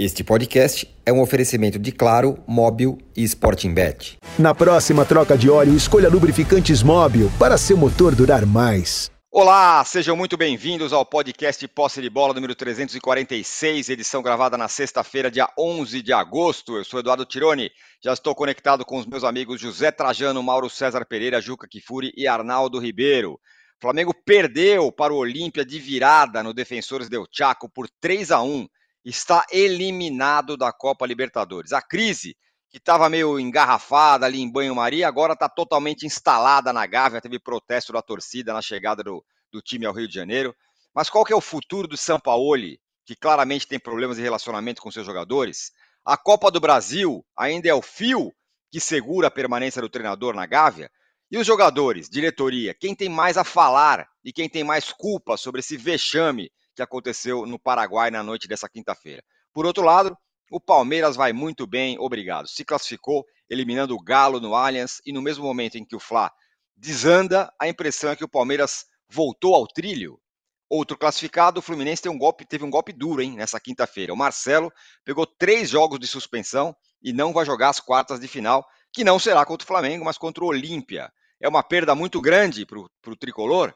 Este podcast é um oferecimento de Claro, Móbil e Sporting Bet. Na próxima troca de óleo, escolha lubrificantes Móbil para seu motor durar mais. Olá, sejam muito bem-vindos ao podcast Posse de Bola número 346, edição gravada na sexta-feira, dia 11 de agosto. Eu sou Eduardo Tironi, já estou conectado com os meus amigos José Trajano, Mauro César Pereira, Juca Kifuri e Arnaldo Ribeiro. O Flamengo perdeu para o Olímpia de virada no Defensores del Chaco por 3 a 1 está eliminado da Copa Libertadores. A crise, que estava meio engarrafada ali em banho-maria, agora está totalmente instalada na Gávea. Teve protesto da torcida na chegada do, do time ao Rio de Janeiro. Mas qual que é o futuro do Sampaoli, que claramente tem problemas de relacionamento com seus jogadores? A Copa do Brasil ainda é o fio que segura a permanência do treinador na Gávea? E os jogadores, diretoria, quem tem mais a falar e quem tem mais culpa sobre esse vexame que aconteceu no Paraguai na noite dessa quinta-feira. Por outro lado, o Palmeiras vai muito bem, obrigado. Se classificou, eliminando o Galo no Allianz, e no mesmo momento em que o Fla desanda, a impressão é que o Palmeiras voltou ao trilho. Outro classificado, o Fluminense um golpe, teve um golpe duro, hein, nessa quinta-feira. O Marcelo pegou três jogos de suspensão e não vai jogar as quartas de final, que não será contra o Flamengo, mas contra o Olímpia. É uma perda muito grande para o tricolor.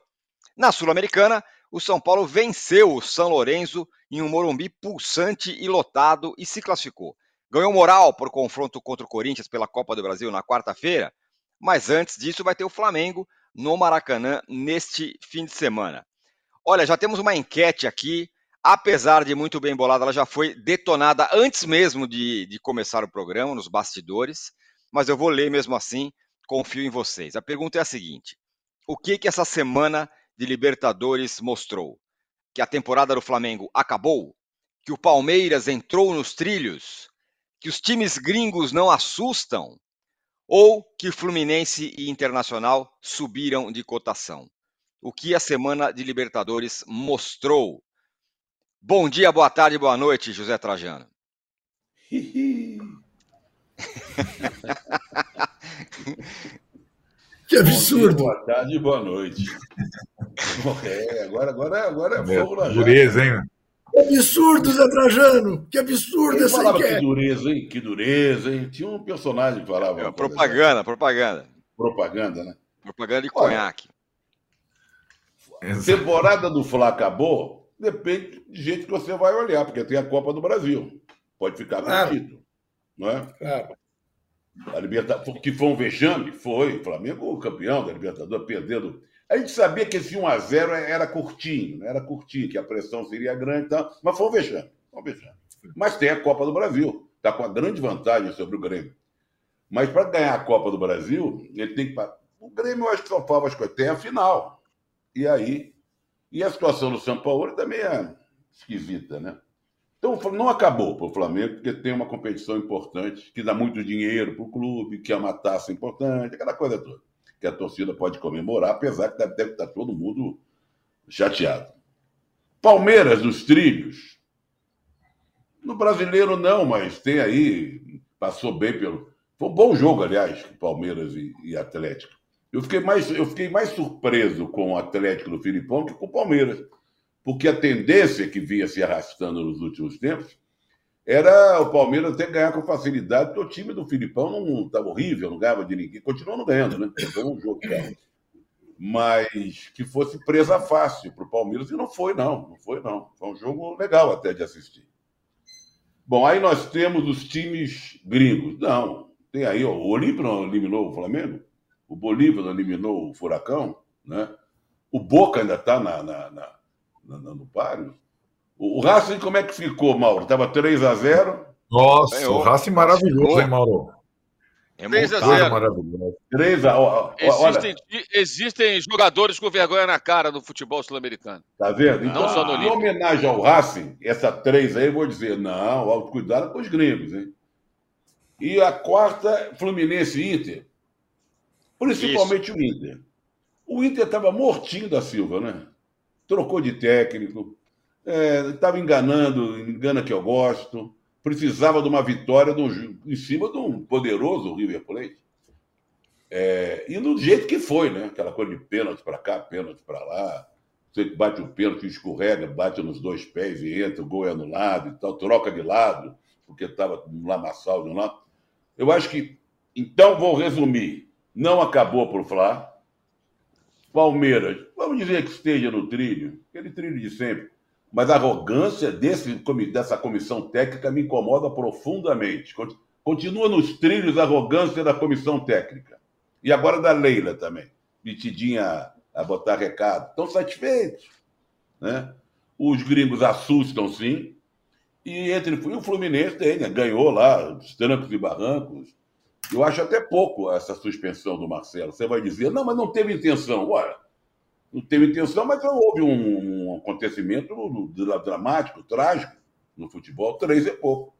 Na Sul-Americana, o São Paulo venceu o São Lourenço em um Morumbi pulsante e lotado e se classificou. Ganhou moral por confronto contra o Corinthians pela Copa do Brasil na quarta-feira, mas antes disso vai ter o Flamengo no Maracanã neste fim de semana. Olha, já temos uma enquete aqui, apesar de muito bem bolada, ela já foi detonada antes mesmo de, de começar o programa, nos bastidores, mas eu vou ler mesmo assim, confio em vocês. A pergunta é a seguinte: o que que essa semana de Libertadores mostrou que a temporada do Flamengo acabou, que o Palmeiras entrou nos trilhos, que os times gringos não assustam, ou que Fluminense e Internacional subiram de cotação. O que a semana de Libertadores mostrou? Bom dia, boa tarde, boa noite, José Trajano. Que absurdo. Dia, boa tarde e boa noite. é, agora, agora, agora é fogo na Dureza, hein? Que absurdo, Zé Trajano! Que absurdo essa falava enquete. que dureza, hein? Que dureza, hein? Tinha um personagem que falava. É, propaganda, propaganda. Propaganda, né? Propaganda de Olha, conhaque. Temporada do Fla acabou, depende de gente que você vai olhar, porque tem a Copa do Brasil. Pode ficar com Claro. o título. Não é? Claro. A Libertadores, que foi um vexame, foi. O Flamengo campeão da Libertadores, perdendo. A gente sabia que esse 1x0 era curtinho, né? era curtinho, que a pressão seria grande e tal, mas foi um vexame. Foi um vexame. Mas tem a Copa do Brasil, está com a grande vantagem sobre o Grêmio. Mas para ganhar a Copa do Brasil, ele tem que. O Grêmio, eu acho que só falta as coisas. Tem a final. E aí. E a situação do São Paulo também é esquisita, né? Então, não acabou para o Flamengo, porque tem uma competição importante, que dá muito dinheiro para o clube, que é uma taça importante, aquela coisa toda. Que a torcida pode comemorar, apesar que deve, deve estar todo mundo chateado. Palmeiras nos trilhos. No brasileiro, não, mas tem aí. Passou bem pelo. Foi um bom jogo, aliás, Palmeiras e, e Atlético. Eu fiquei, mais, eu fiquei mais surpreso com o Atlético do Filipão que com o Palmeiras porque a tendência que vinha se arrastando nos últimos tempos era o Palmeiras até ganhar com facilidade, porque o time do Filipão não estava horrível, não ganhava de ninguém, continuou não ganhando, né? Foi um jogo, cara. Mas que fosse presa fácil para o Palmeiras, e não foi, não, não foi, não. Foi um jogo legal até de assistir. Bom, aí nós temos os times gringos. Não, tem aí, ó, o Olímpio não eliminou o Flamengo, o Bolívar não eliminou o Furacão, né? O Boca ainda está na, na, na na- no páreo. O, o Racing, como é que ficou, Mauro? Estava 3 a 0 Nossa, Ganhou. o Racing maravilhoso, hein, Mauro? É 3 a montado. 0. maravilhoso. 3 a ó, Existem, existem jogadores com vergonha na cara no futebol sul-americano. tá vendo? Então, Não só no em homenagem ao Racing, essa 3 aí, eu vou dizer, não, cuidado com os gringos, hein? E a quarta, Fluminense e Inter. Principalmente o Inter. O Inter estava mortinho da Silva, né? Trocou de técnico, estava enganando, engana que eu gosto. Precisava de uma vitória do- em cima de um poderoso River Plate. É, e do jeito que foi, né? Aquela coisa de pênalti para cá, pênalti para lá. Você bate o pênalti, escorrega, bate nos dois pés e entra, o gol é anulado e tal, troca de lado, porque estava no lamaçal de um lado. Eu acho que. Então, vou resumir. Não acabou por Flá. Palmeiras, vamos dizer que esteja no trilho, aquele trilho de sempre. Mas a arrogância desse, dessa comissão técnica me incomoda profundamente. Continua nos trilhos a arrogância da comissão técnica. E agora da Leila também, metidinha a botar recado. Estão satisfeitos. Né? Os gringos assustam, sim. E entre o Fluminense né? ganhou lá, os trancos e barrancos. Eu acho até pouco essa suspensão do Marcelo. Você vai dizer, não, mas não teve intenção. Ora, não teve intenção, mas houve um, um acontecimento dramático, trágico no futebol. Três é pouco.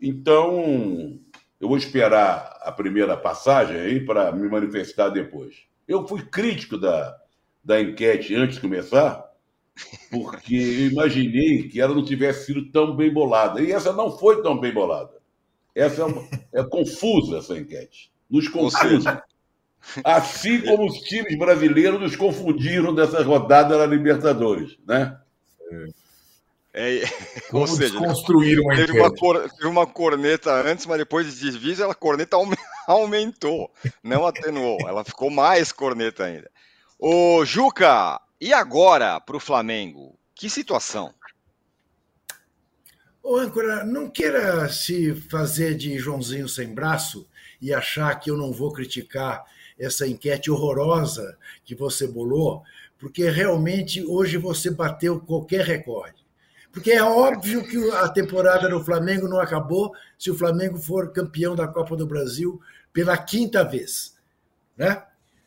Então, eu vou esperar a primeira passagem aí para me manifestar depois. Eu fui crítico da, da enquete antes de começar, porque eu imaginei que ela não tivesse sido tão bem bolada. E essa não foi tão bem bolada. Essa é, uma, é confusa, essa enquete. Nos confunde. Assim como os times brasileiros nos confundiram dessa rodada na Libertadores, né? É, Como ou seja, construíram uma teve uma, cor, teve uma corneta antes, mas depois de desvio, a corneta aumentou, não atenuou. Ela ficou mais corneta ainda. Ô, Juca, e agora para o Flamengo? Que situação? Ô, âncora, não queira se fazer de Joãozinho sem braço e achar que eu não vou criticar essa enquete horrorosa que você bolou, porque realmente hoje você bateu qualquer recorde. Porque é óbvio que a temporada do Flamengo não acabou se o Flamengo for campeão da Copa do Brasil pela quinta vez. Né?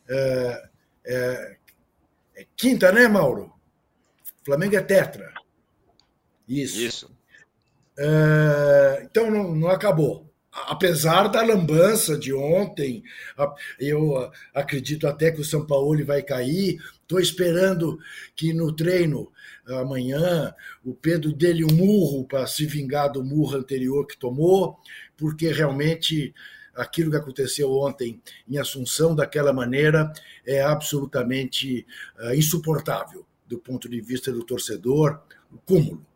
É, é, é quinta, né, Mauro? O Flamengo é tetra. Isso. Isso. É, então não, não acabou apesar da lambança de ontem, eu acredito até que o São Paulo vai cair. Estou esperando que no treino amanhã o Pedro dele um murro para se vingar do murro anterior que tomou, porque realmente aquilo que aconteceu ontem em Assunção daquela maneira é absolutamente uh, insuportável do ponto de vista do torcedor, o cúmulo.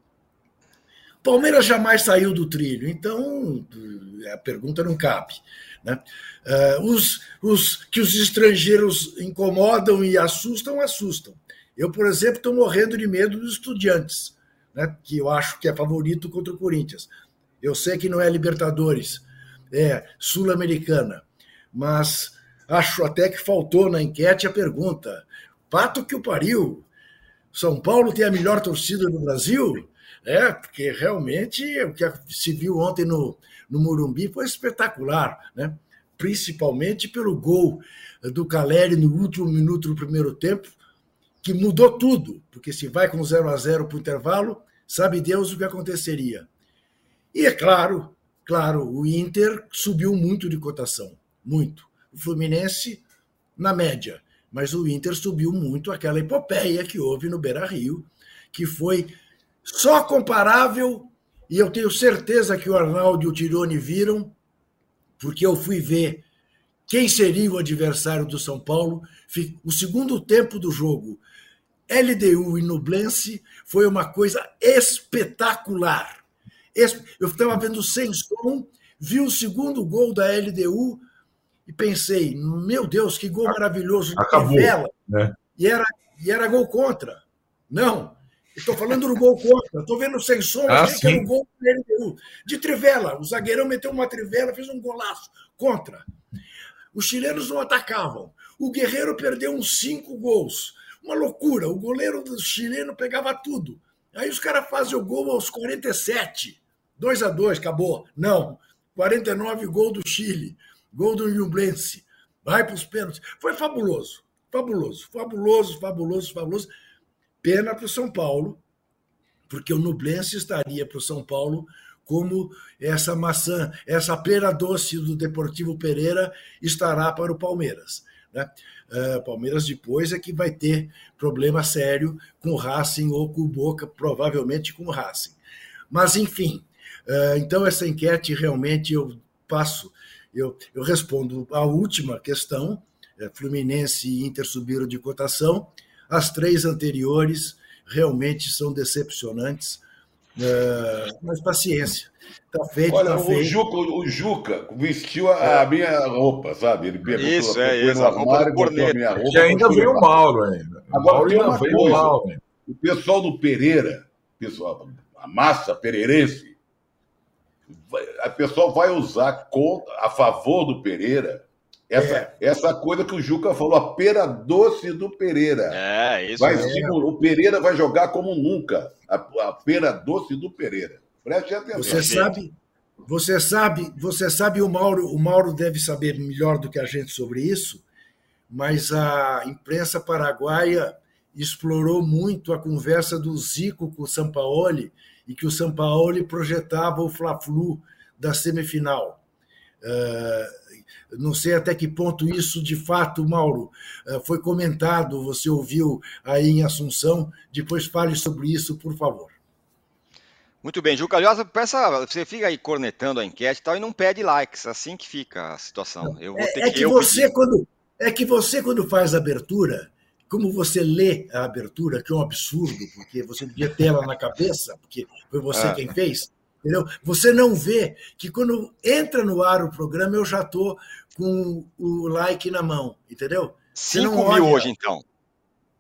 Palmeiras jamais saiu do trilho, então a pergunta não cabe. Né? Uh, os, os que os estrangeiros incomodam e assustam, assustam. Eu, por exemplo, estou morrendo de medo dos estudiantes, né? que eu acho que é favorito contra o Corinthians. Eu sei que não é Libertadores, é Sul-Americana, mas acho até que faltou na enquete a pergunta: Pato que o pariu, São Paulo tem a melhor torcida do Brasil? É, porque realmente o que se viu ontem no, no Morumbi foi espetacular, né? principalmente pelo gol do Caleri no último minuto do primeiro tempo, que mudou tudo, porque se vai com 0 a 0 para o intervalo, sabe Deus o que aconteceria. E é claro, claro, o Inter subiu muito de cotação, muito. O Fluminense na média, mas o Inter subiu muito aquela epopeia que houve no Beira-Rio, que foi só comparável, e eu tenho certeza que o Arnaldo e o Tirone viram, porque eu fui ver quem seria o adversário do São Paulo. O segundo tempo do jogo, LDU e Nublense, foi uma coisa espetacular. Eu estava vendo sem som, vi o segundo gol da LDU e pensei, meu Deus, que gol maravilhoso. Acabou, né? e, era, e era gol contra. Não, Estou falando do gol contra. Estou vendo sem som, ah, que era o gol. De trivela. O zagueirão meteu uma trivela, fez um golaço. Contra. Os chilenos não atacavam. O Guerreiro perdeu uns cinco gols. Uma loucura. O goleiro do chileno pegava tudo. Aí os caras fazem o gol aos 47. 2 a 2 acabou. Não. 49 gol do Chile. Gol do Nublense. Vai para os pênaltis. Foi fabuloso. Fabuloso, fabuloso, fabuloso, fabuloso. Pena para o São Paulo, porque o Nublense estaria para o São Paulo como essa maçã, essa pera doce do Deportivo Pereira estará para o Palmeiras. Né? Uh, Palmeiras depois é que vai ter problema sério com o Racing ou com o Boca, provavelmente com o Racing. Mas, enfim, uh, então essa enquete realmente eu passo, eu, eu respondo a última questão, é, Fluminense e Inter subiram de cotação, As três anteriores realmente são decepcionantes, uh, mas paciência. Tá feito, Olha, tá o, feito. Juca, o Juca vestiu a, a minha roupa, sabe? Ele pegou Isso, é isso, a roupa do corneto. minha roupa. E ainda veio o. Mauro ainda. O Agora Mauro tem uma veio o coisa. Mauro. ainda. O pessoal do Pereira, pessoal, a massa pereirense, a pessoa vai usar contra, a favor do Pereira essa, É. essa coisa que o Juca falou, a pera doce do Pereira. É, isso. Vai mesmo. simular- o Pereira vai jogar como nunca. A, a pera doce do Pereira. Preste atenção. Você sabe, você sabe, você sabe o Mauro, o Mauro deve saber melhor do que a gente sobre isso, mas a imprensa paraguaia explorou muito a conversa do Zico com o Sampaoli e que o Sampaoli projetava o Fla-Flu da semifinal. Eh, não sei até que ponto isso de fato, Mauro, eh, foi comentado, você ouviu aí em Assunção. Depois fale sobre isso, por favor. Muito bem, Juca. Aliás, peça, você fica aí cornetando a enquete e tal e não pede likes. Assim que fica a situação. Eu vou ter É, é que, você pedir. quando é que você quando faz a abertura, como você lê a abertura, que é um absurdo, porque você devia ter ela na cabeça, porque foi você Ah. quem fez, entendeu? Você não vê que quando entra no ar o programa eu já tô com o like na mão, entendeu? Você 5 não mil olha- hoje, então.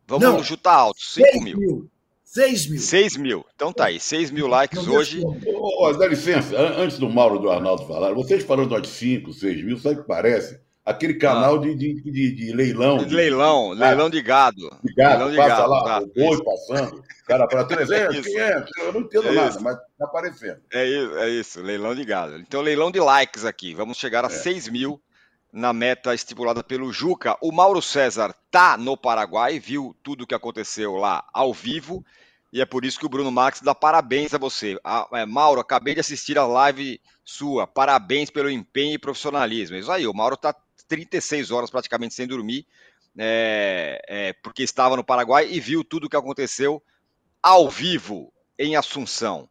Vamos Não. chutar alto. 5 Seis mil. mil. 6 mil. 6 mil. Então tá aí. 6 mil likes hoje. Ô, ô, dá licença, an- antes do Mauro e do Arnaldo falar, vocês falando de 5, 6 mil, sabe o que parece? Aquele canal de, de, de, de leilão. Ah. Leilão, Ah, leilão de gado. de gado, leilão de passa gado, lá, exato, o boi passando, o cara para 300, Isso. 500, eu não entendo É nada, isso. mas tá aparecendo. É isso, é isso, leilão de gado. Então, leilão de likes aqui. Vamos chegar a É. 6 mil na meta estipulada pelo Juca. O Mauro César tá no Paraguai, viu tudo o que aconteceu lá ao vivo, e é por isso que o Bruno Marques dá parabéns a você. Ah, é, Mauro, acabei de assistir a live sua. Parabéns pelo empenho e profissionalismo. Isso aí, o Mauro tá 36 horas praticamente sem dormir, é, é, porque estava no Paraguai e viu tudo o que aconteceu ao vivo em Assunção.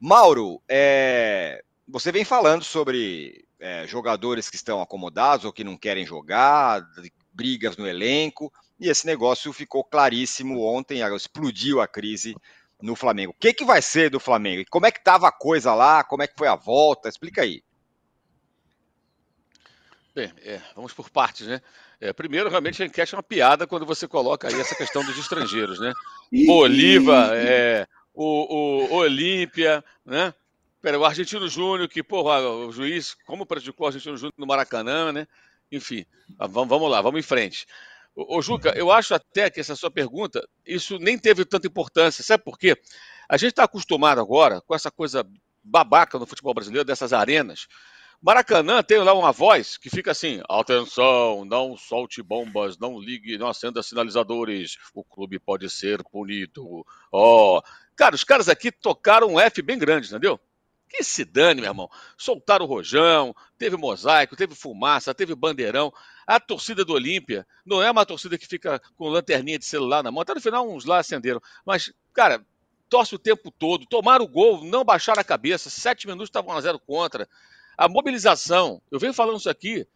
Mauro, é, você vem falando sobre é, jogadores que estão acomodados ou que não querem jogar, brigas no elenco, e esse negócio ficou claríssimo ontem, explodiu a crise no Flamengo. O que, que vai ser do Flamengo? Como é que estava a coisa lá? Como é que foi a volta? Explica aí. Bem, é, vamos por partes, né? É, primeiro, realmente, a enquete é uma piada quando você coloca aí essa questão dos estrangeiros, né? Bolívar, é, o, o Olímpia, né? Pera, o Argentino Júnior, que, porra, o juiz, como prejudicou o Argentino Júnior no Maracanã, né? Enfim, ah, vamos, vamos lá, vamos em frente. Ô, Juca, eu acho até que essa sua pergunta, isso nem teve tanta importância. Sabe por quê? A gente está acostumado agora com essa coisa babaca no futebol brasileiro, dessas arenas. Maracanã tem lá uma voz que fica assim: atenção, não solte bombas, não ligue, não acenda sinalizadores, o clube pode ser punido. Ó, cara, os caras aqui tocaram um F bem grande, entendeu? Que se dane, meu irmão. Soltaram o rojão, teve mosaico, teve fumaça, teve bandeirão. A torcida do Olímpia não é uma torcida que fica com lanterninha de celular na mão. Até no final uns lá acenderam. Mas, cara, torce o tempo todo. Tomaram o gol, não baixaram a cabeça. Sete minutos estavam a zero contra. A mobilização, eu venho falando isso aqui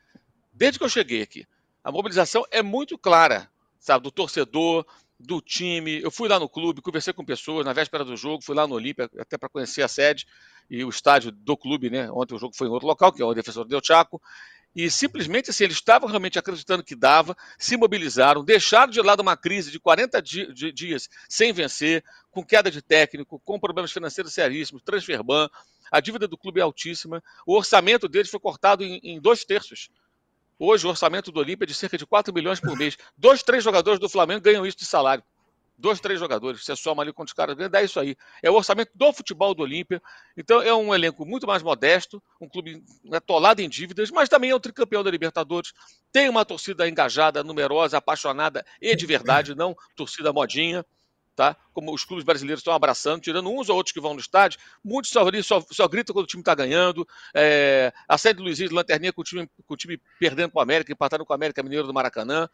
desde que eu cheguei aqui. A mobilização é muito clara, sabe, do torcedor, do time. Eu fui lá no clube, conversei com pessoas na véspera do jogo, fui lá no Olímpia até para conhecer a sede e o estádio do clube, né? Ontem o jogo foi em outro local, que é o defensor Del Chaco. E simplesmente assim, eles estavam realmente acreditando que dava, se mobilizaram, deixaram de lado uma crise de 40 di de dias sem vencer, com queda de técnico, com problemas financeiros seríssimos, transfer ban, a dívida do clube é altíssima, o orçamento deles foi cortado em, em dois terços. Hoje, o orçamento do Olímpia é de cerca de 4 milhões por mês. Dois, três jogadores do Flamengo ganham isso de salário. Dois, três jogadores. Você soma ali quantos caras ganham, dá isso aí. É o orçamento do futebol do Olímpia. Então, é um elenco muito mais modesto, um clube atolado em dívidas, mas também é o tricampeão da Libertadores. Tem uma torcida engajada, numerosa, apaixonada e de verdade, não torcida modinha. Tá? Como os clubes brasileiros estão abraçando, tirando uns ou outros que vão no estádio, muitos só, só, só gritam quando o time está ganhando. É, a sede do Luizinho de Lanterninha com o time, com o time perdendo para o América, empatando com o América Mineiro do Maracanã.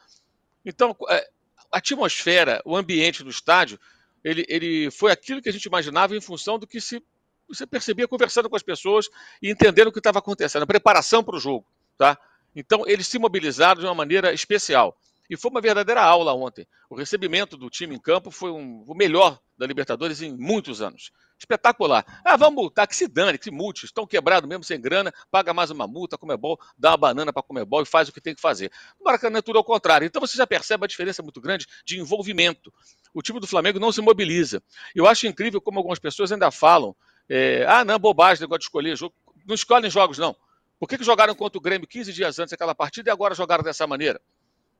Então, é, a atmosfera, o ambiente do estádio, ele, ele foi aquilo que a gente imaginava em função do que se, você percebia conversando com as pessoas e entendendo o que estava acontecendo, a preparação para o jogo. Tá? Então, eles se mobilizaram de uma maneira especial. E foi uma verdadeira aula ontem. O recebimento do time em campo foi um, o melhor da Libertadores em muitos anos. Espetacular. Ah, vamos multar, que se dane, que se multe. Estão quebrados mesmo sem grana, paga mais uma multa, Comebol, dá uma banana para Comebol e faz o que tem que fazer. No Maracanã é tudo ao contrário. Então você já percebe a diferença muito grande de envolvimento. O time do Flamengo não se mobiliza. Eu acho incrível como algumas pessoas ainda falam: é, ah, não, bobagem, negócio de escolher jogo. Não escolhem jogos, não. Por que, que jogaram contra o Grêmio 15 dias antes daquela partida e agora jogaram dessa maneira?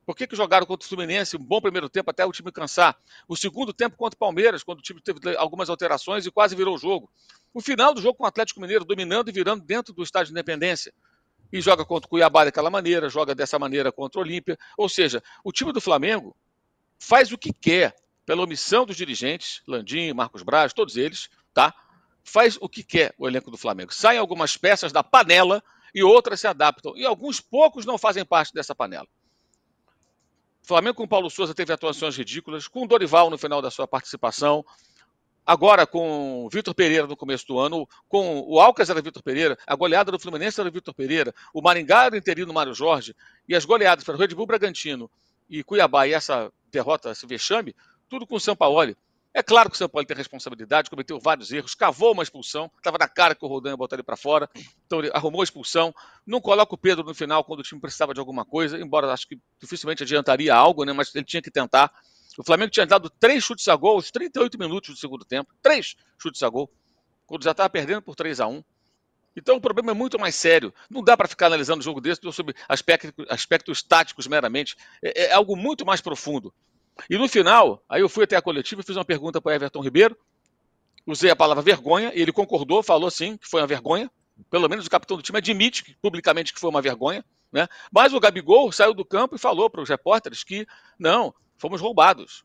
Por que, que jogaram contra o Fluminense um bom primeiro tempo até o time cansar? O segundo tempo contra o Palmeiras, quando o time teve algumas alterações e quase virou o jogo. O final do jogo com o Atlético Mineiro dominando e virando dentro do estádio de Independência. E joga contra o Cuiabá daquela maneira, joga dessa maneira contra o Olímpia. Ou seja, o time do Flamengo faz o que quer, pela omissão dos dirigentes, Landim, Marcos Braz, todos eles, tá? Faz o que quer o elenco do Flamengo. Saem algumas peças da panela e outras se adaptam. E alguns poucos não fazem parte dessa panela. Flamengo com Paulo Souza teve atuações ridículas, com Dorival no final da sua participação, agora com Vitor Pereira no começo do ano, com o Alcas era Vitor Pereira, a goleada do Fluminense era Vitor Pereira, o Maringá era interino Mário Jorge, e as goleadas para o Red Bull Bragantino e Cuiabá e essa derrota, esse vexame, tudo com o São Paulo. É claro que o São Paulo tem responsabilidade, cometeu vários erros, cavou uma expulsão, estava na cara que o Rodan ia botar ele para fora, então ele arrumou a expulsão, não coloca o Pedro no final quando o time precisava de alguma coisa, embora acho que dificilmente adiantaria algo, né, mas ele tinha que tentar. O Flamengo tinha dado três chutes a gol aos 38 minutos do segundo tempo, três chutes a gol, quando já estava perdendo por 3 a 1 então o problema é muito mais sério. Não dá para ficar analisando o jogo desse sobre aspectos, aspectos táticos meramente. É, é algo muito mais profundo. E no final, aí eu fui até a coletiva fiz uma pergunta para Everton Ribeiro. Usei a palavra vergonha, e ele concordou, falou sim que foi uma vergonha. Pelo menos o capitão do time admite publicamente que foi uma vergonha. Né? Mas o Gabigol saiu do campo e falou para os repórteres que não, fomos roubados.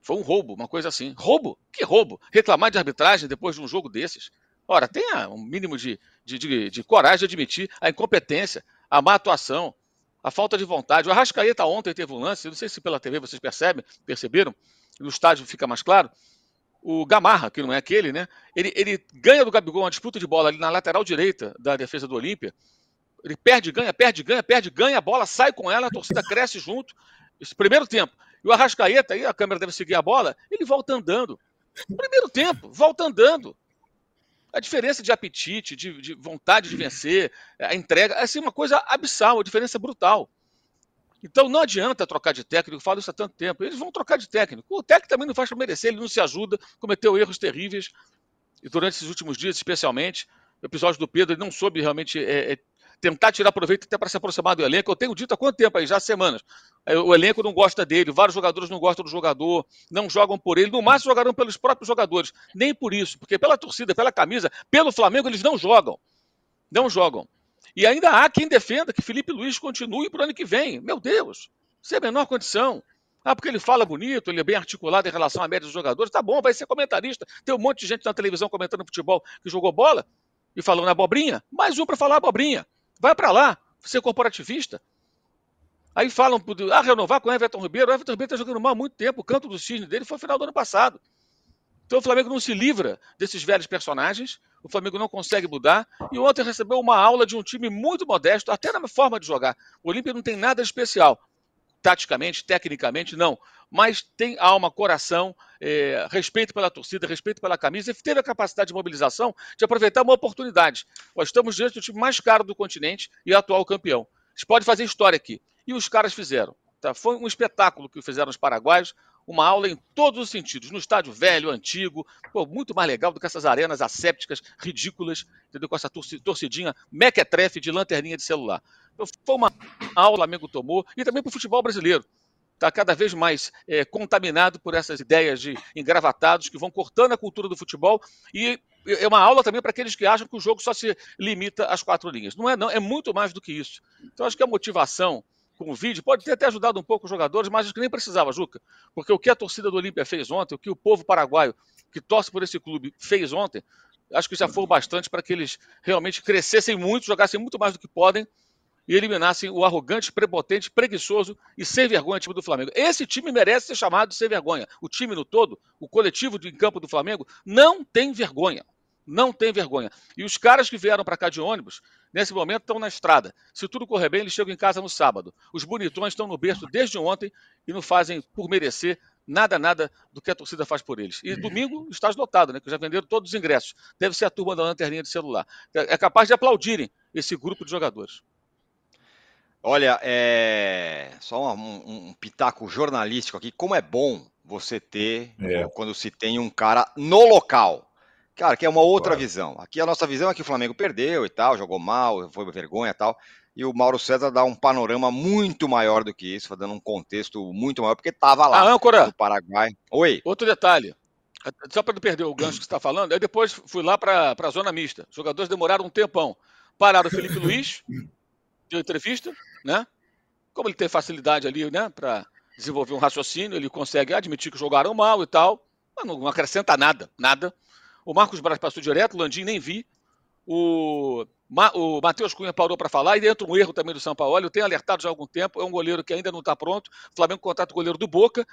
Foi um roubo, uma coisa assim. Roubo? Que roubo? Reclamar de arbitragem depois de um jogo desses? Ora, tenha um mínimo de, de, de, de coragem de admitir a incompetência, a má atuação, a falta de vontade. O Arrascaeta ontem teve um lance, não sei se pela TV vocês percebem, perceberam, no estádio fica mais claro. O Gamarra, que não é aquele, né? Ele, ele ganha do Gabigol uma disputa de bola ali na lateral direita da defesa do Olímpia. Ele perde, ganha, perde, ganha, perde, ganha, a bola sai com ela, a torcida cresce junto. Esse primeiro tempo. E o Arrascaeta, aí a câmera deve seguir a bola, ele volta andando. Primeiro tempo, volta andando a diferença de apetite, de, de, vontade de vencer, a entrega, é assim, uma coisa abissal, a diferença é brutal. Então não adianta trocar de técnico, eu falo isso há tanto tempo. Eles vão trocar de técnico. O técnico também não faz para merecer, ele não se ajuda, cometeu erros terríveis. E durante esses últimos dias, especialmente, o episódio do Pedro, ele não soube realmente é, é, tentar tirar proveito até para se aproximar do elenco. Eu tenho dito há quanto tempo aí? Já semanas. É, o elenco não gosta dele, vários jogadores não gostam do jogador, não jogam por ele. No máximo jogarão pelos próprios jogadores. Nem por isso, porque pela torcida, pela camisa, pelo Flamengo, eles não jogam. Não jogam. E ainda há quem defenda que Felipe Luiz continue para o ano que vem. Meu Deus, sem a menor condição. Ah, porque ele fala bonito, ele é bem articulado em relação à média dos jogadores. Tá bom, vai ser comentarista. Tem um monte de gente na televisão comentando futebol que jogou bola e falando abobrinha. Mais um para falar abobrinha. Vai para lá, ser corporativista. Aí falam, ah, renovar com o Everton Ribeiro. O Everton Ribeiro está jogando mal há muito tempo. O canto do cisne dele foi final do ano passado. Então o Flamengo não se livra desses velhos personagens. O Flamengo não consegue mudar. E ontem recebeu uma aula de um time muito modesto, até na forma de jogar. O Olímpia não tem nada especial. Taticamente, tecnicamente, não. Mas tem alma, coração, é, respeito pela torcida, respeito pela camisa e teve a capacidade de mobilização de aproveitar uma oportunidade. Nós estamos diante do time mais caro do continente e atual campeão. A gente pode fazer história aqui. E os caras fizeram. Tá? Foi um espetáculo que fizeram os paraguaios, uma aula em todos os sentidos, no estádio velho, antigo, pô, muito mais legal do que essas arenas assépticas ridículas, entendeu? com essa torcidinha mequetrefe de lanterninha de celular. Então, foi uma aula que o Flamengo tomou, e também para o futebol brasileiro. Está cada vez mais é, contaminado por essas ideias de engravatados que vão cortando a cultura do futebol e é uma aula também para aqueles que acham que o jogo só se limita às quatro linhas. Não é, não, é muito mais do que isso. Então, acho que a motivação com o vídeo, pode ter até ajudado um pouco os jogadores, mas acho que nem precisava, Juca. Porque o que a torcida do Olímpia fez ontem, o que o povo paraguaio que torce por esse clube fez ontem, acho que já foi bastante para que eles realmente crescessem muito, jogassem muito mais do que podem e eliminassem o arrogante, prepotente, preguiçoso e sem vergonha time do Flamengo. Esse time merece ser chamado de sem vergonha. O time no todo, o coletivo de campo do Flamengo, não tem vergonha. Não tem vergonha. E os caras que vieram para cá de ônibus, nesse momento estão na estrada. Se tudo correr bem, eles chegam em casa no sábado. Os bonitões estão no berço desde ontem e não fazem por merecer nada, nada do que a torcida faz por eles. E domingo, estádio lotado, né? Que já venderam todos os ingressos. Deve ser a turma da lanterninha de celular. É, é capaz de aplaudirem esse grupo de jogadores. Olha, é... só um, um, um, pitaco jornalístico aqui. Como é bom você ter, é. quando se tem um cara no local. Cara, que é uma outra claro. visão. Aqui a nossa visão é que o Flamengo perdeu e tal, jogou mal, foi vergonha e tal. E o Mauro César dá um panorama muito maior do que isso, dando um contexto muito maior, porque estava lá. A âncora. No Paraguai. Oi. Outro detalhe. Só para não perder o gancho que você está falando, aí depois fui lá para a zona mista. Os jogadores demoraram um tempão. Pararam o Felipe Luiz, deu entrevista, né? Como ele tem facilidade ali, né, para desenvolver um raciocínio, ele consegue admitir que jogaram mal e tal, mas não acrescenta nada, nada. O Marcos Braz passou direto, o Landim nem vi. O, Ma, o Matheus Cunha parou para falar, e entra um erro também do São Paulo. Eu tenho alertado já há algum tempo, é um goleiro que ainda não está pronto. O Flamengo contrata o goleiro do Boca,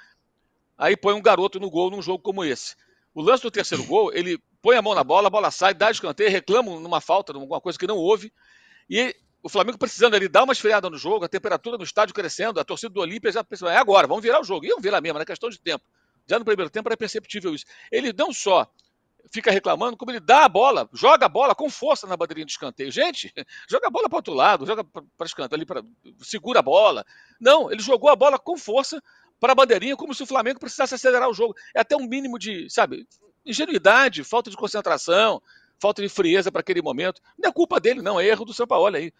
aí põe um garoto no gol num jogo como esse. O lance do terceiro gol, ele põe a mão na bola, a bola sai, dá escanteio, reclama numa falta, numa coisa que não houve. E o Flamengo precisando ali dar uma esfriada no jogo, a temperatura no estádio crescendo, a torcida do Olímpia já pensou, é agora, vamos virar o jogo. E vamos virar mesmo, é questão de tempo. Já no primeiro tempo era perceptível isso. Ele não só fica reclamando, como ele dá a bola, joga a bola com força na bandeirinha de escanteio. Gente, joga a bola para outro lado, joga para escanteio ali, pra, segura a bola. Não, ele jogou a bola com força para a bandeirinha, como se o Flamengo precisasse acelerar o jogo. É até um mínimo de, sabe, ingenuidade, falta de concentração, falta de frieza para aquele momento. Não é culpa dele, não, é erro do São Paulo aí.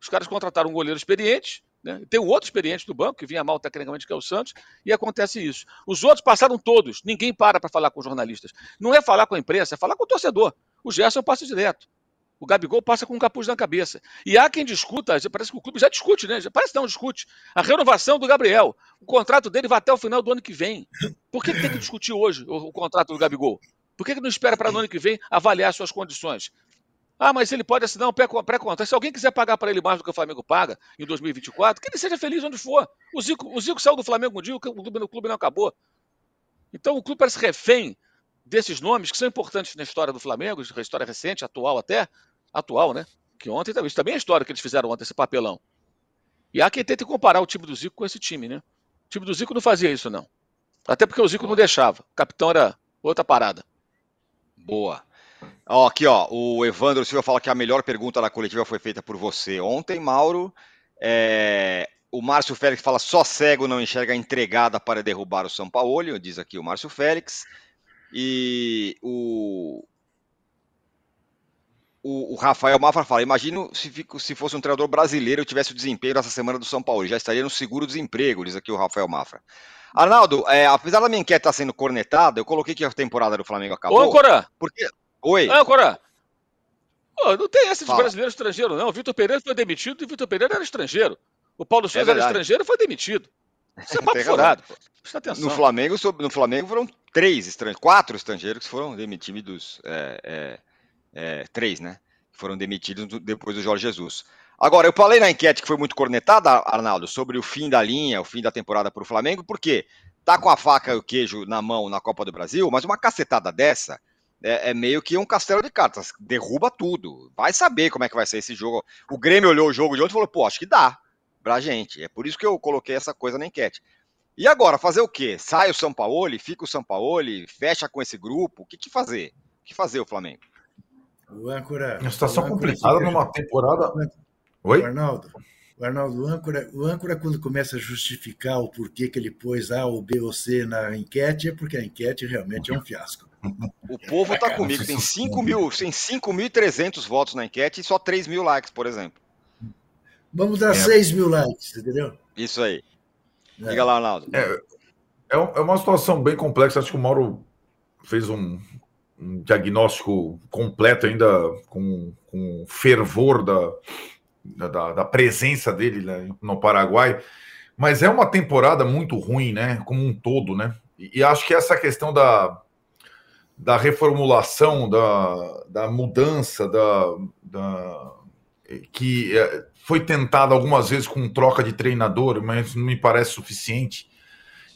Os caras contrataram um goleiro experiente, né? tem um outro experiente do banco, que vinha mal tecnicamente, que é o Santos, e acontece isso. Os outros passaram todos, ninguém para para falar com jornalistas. Não é falar com a imprensa, é falar com o torcedor. O Gerson passa direto. O Gabigol passa com um capuz na cabeça. E há quem discuta, parece que o clube já discute, né? Parece que não discute. A renovação do Gabriel. O contrato dele vai até o final do ano que vem. Por que tem que discutir hoje o, o contrato do Gabigol? Por que, que não espera para o ano que vem avaliar suas condições? Ah, mas ele pode assinar um pré-contrato. Se alguém quiser pagar para ele mais do que o Flamengo paga em 2024, que ele seja feliz onde for. O Zico, o Zico saiu do Flamengo um dia, o clube, o clube não acabou. Então o clube parece refém desses nomes que são importantes na história do Flamengo, na história recente, atual até. Atual, né? Que ontem isso também é história que eles fizeram ontem, esse papelão. E há quem tente comparar o time do Zico com esse time, né? O time do Zico não fazia isso, não. Até porque o Zico não deixava. O capitão era outra parada. Boa. Ó, aqui, ó, o Evandro Silva fala que a melhor pergunta da coletiva foi feita por você ontem, Mauro. É, o Márcio Félix fala só cego não enxerga a entregada para derrubar o São Paulo, diz aqui o Márcio Félix. E o, o, o Rafael Mafra fala: imagino se, se fosse um treinador brasileiro e tivesse o desempenho dessa semana do São Paulo, já estaria no seguro-desemprego, diz aqui o Rafael Mafra. Arnaldo, é, apesar da minha enquete estar sendo cornetada, eu coloquei que a temporada do Flamengo acabou. Ô, Cora! Porque... Oi. Âncora! Pô, não tem essa de Fala. brasileiro estrangeiro, não. O Vitor Pereira foi demitido e o Vitor Pereira era estrangeiro. O Paulo Souza é era estrangeiro e foi demitido. Isso é papo furado, pô. Presta atenção. No Flamengo, no Flamengo foram três estrangeiros, quatro estrangeiros que foram demitidos. É, é, é, três, né? Foram demitidos depois do Jorge Jesus. Agora, eu falei na enquete que foi muito cornetada, Arnaldo, sobre o fim da linha, o fim da temporada para o Flamengo, porque tá com a faca e o queijo na mão na Copa do Brasil, mas uma cacetada dessa é, é, meio que um castelo de cartas, derruba tudo. Vai saber como é que vai ser esse jogo. O Grêmio olhou o jogo de ontem e falou: pô, acho que dá pra gente. É por isso que eu coloquei essa coisa na enquete. E agora, fazer o quê? Sai o São Paulo, fica o São Paulo, fecha com esse grupo? O que, que fazer? O que fazer o Flamengo? O âncora. Uma situação complicada numa temporada. Oi? O Arnaldo. O Arnaldo, o âncora, o âncora, quando começa a justificar o porquê que ele pôs A ou B ou C na enquete, é porque a enquete realmente é um fiasco. O povo está comigo. Tem 5 mil, tem 5.300 votos na enquete e só 3 mil likes, por exemplo. Vamos dar é. 6 mil likes, entendeu? Isso aí. É. Diga lá, Arnaldo. É, é, é uma situação bem complexa. Acho que o Mauro fez um, um diagnóstico completo ainda com, com fervor da, da, da presença dele né, no Paraguai. Mas é uma temporada muito ruim, né? Como um todo, né? E, e acho que essa questão da, da reformulação, da, da mudança, da, da que é, foi tentada algumas vezes com troca de treinador, mas não me parece suficiente.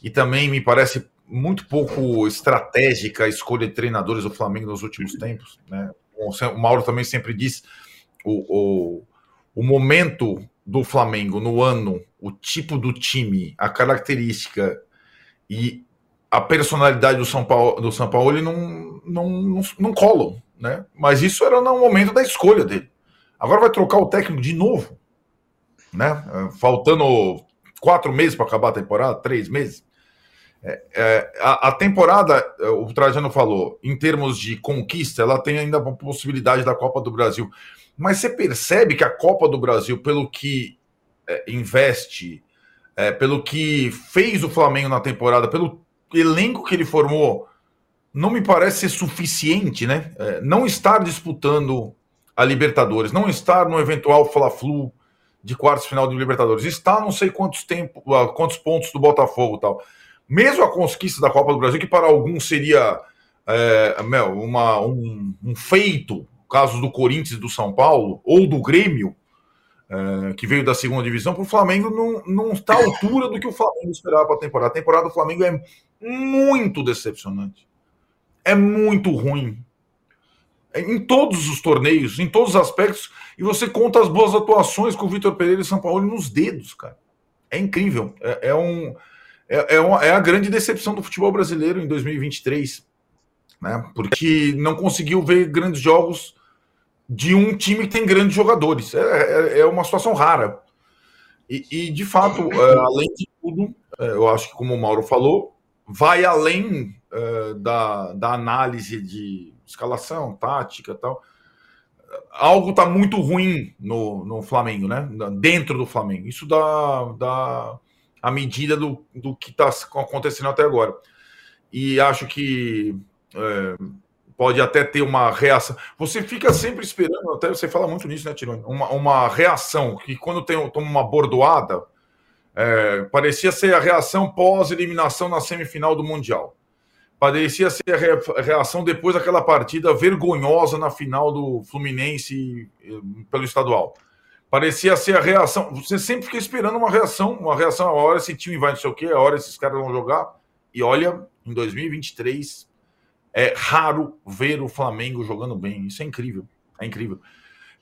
E também me parece muito pouco estratégica a escolha de treinadores do Flamengo nos últimos tempos. Né? O Mauro também sempre diz o, o, o momento do Flamengo no ano, o tipo do time, a característica e a personalidade do São Paulo, do São Paulo ele não, não, não, não colam. Né? Mas isso era no momento da escolha dele. Agora vai trocar o técnico de novo. Né? Faltando quatro meses para acabar a temporada, três meses. É, é, a, a, temporada, é, o Trajano falou, em termos de conquista, ela tem ainda a possibilidade da Copa do Brasil. Mas você percebe que a Copa do Brasil, pelo que é, investe, é, pelo que fez o Flamengo na temporada, pelo elenco que ele formou, não me parece ser suficiente, né? É, não estar disputando a Libertadores, não estar no eventual Fla-Flu de quartos final de Libertadores, está não sei quantos tempos, quantos pontos do Botafogo tal mesmo a conquista da Copa do Brasil, que para alguns seria é, uma, um, um, feito, caso do Corinthians do São Paulo, ou do Grêmio, é, que veio da segunda divisão, para o Flamengo não, não está à altura do que o Flamengo esperava para a temporada. A temporada do Flamengo é muito decepcionante. É muito ruim. É, em todos os torneios, em todos os aspectos, e você conta as boas atuações com o Vitor Pereira e São Paulo nos dedos, cara. É incrível. É, é um é, é, uma, é a grande decepção do futebol brasileiro em 2023, né? Porque não conseguiu ver grandes jogos de um time que tem grandes jogadores. É, é, é uma situação rara. E, e de fato, é, além de tudo, é, eu acho que, como o Mauro falou, vai além é, da, da análise de escalação, tática tal. Algo está muito ruim no, no Flamengo, né? Dentro do Flamengo. Isso dá, dá à medida do, do que está acontecendo até agora. E acho que é, pode até ter uma reação. Você fica sempre esperando, até você fala muito nisso, né, Tironi? Uma, uma reação que quando tem toma uma bordoada, é, parecia ser a reação pós-eliminação na semifinal do Mundial. Parecia ser a reação depois daquela partida vergonhosa na final do Fluminense pelo estadual. Parecia ser a reação. Você sempre fica esperando uma reação, uma reação. A hora esse time vai não sei o quê, a hora esses caras vão jogar. E olha, em 2023 é raro ver o Flamengo jogando bem. Isso é incrível. É incrível.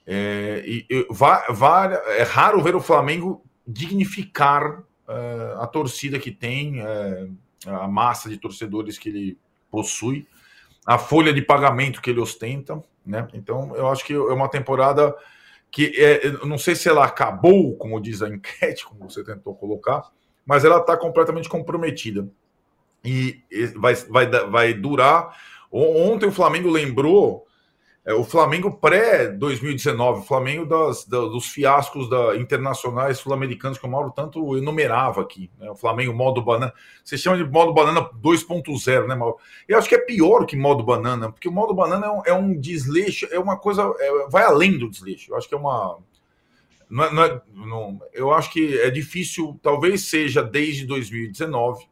É, e, e vai, vai, é raro ver o Flamengo dignificar é, a torcida que tem, é, a massa de torcedores que ele possui, a folha de pagamento que ele ostenta. Né? Então, eu acho que é uma temporada que é, não sei se ela acabou, como diz a enquete, como você tentou colocar, mas ela está completamente comprometida. E vai, vai, vai durar. Ontem o Flamengo lembrou é, o Flamengo pré-2019, o Flamengo das, das, dos fiascos da, internacionais sul-americanos que o Mauro tanto enumerava aqui. Né? O Flamengo modo banana. Você chama de modo banana 2.0, né, Mauro? Eu acho que é pior que modo banana, porque o modo banana é um, é um desleixo, é uma coisa. É, vai além do desleixo. Eu acho que é uma. Não é, não é, não, eu acho que é difícil, talvez seja desde 2019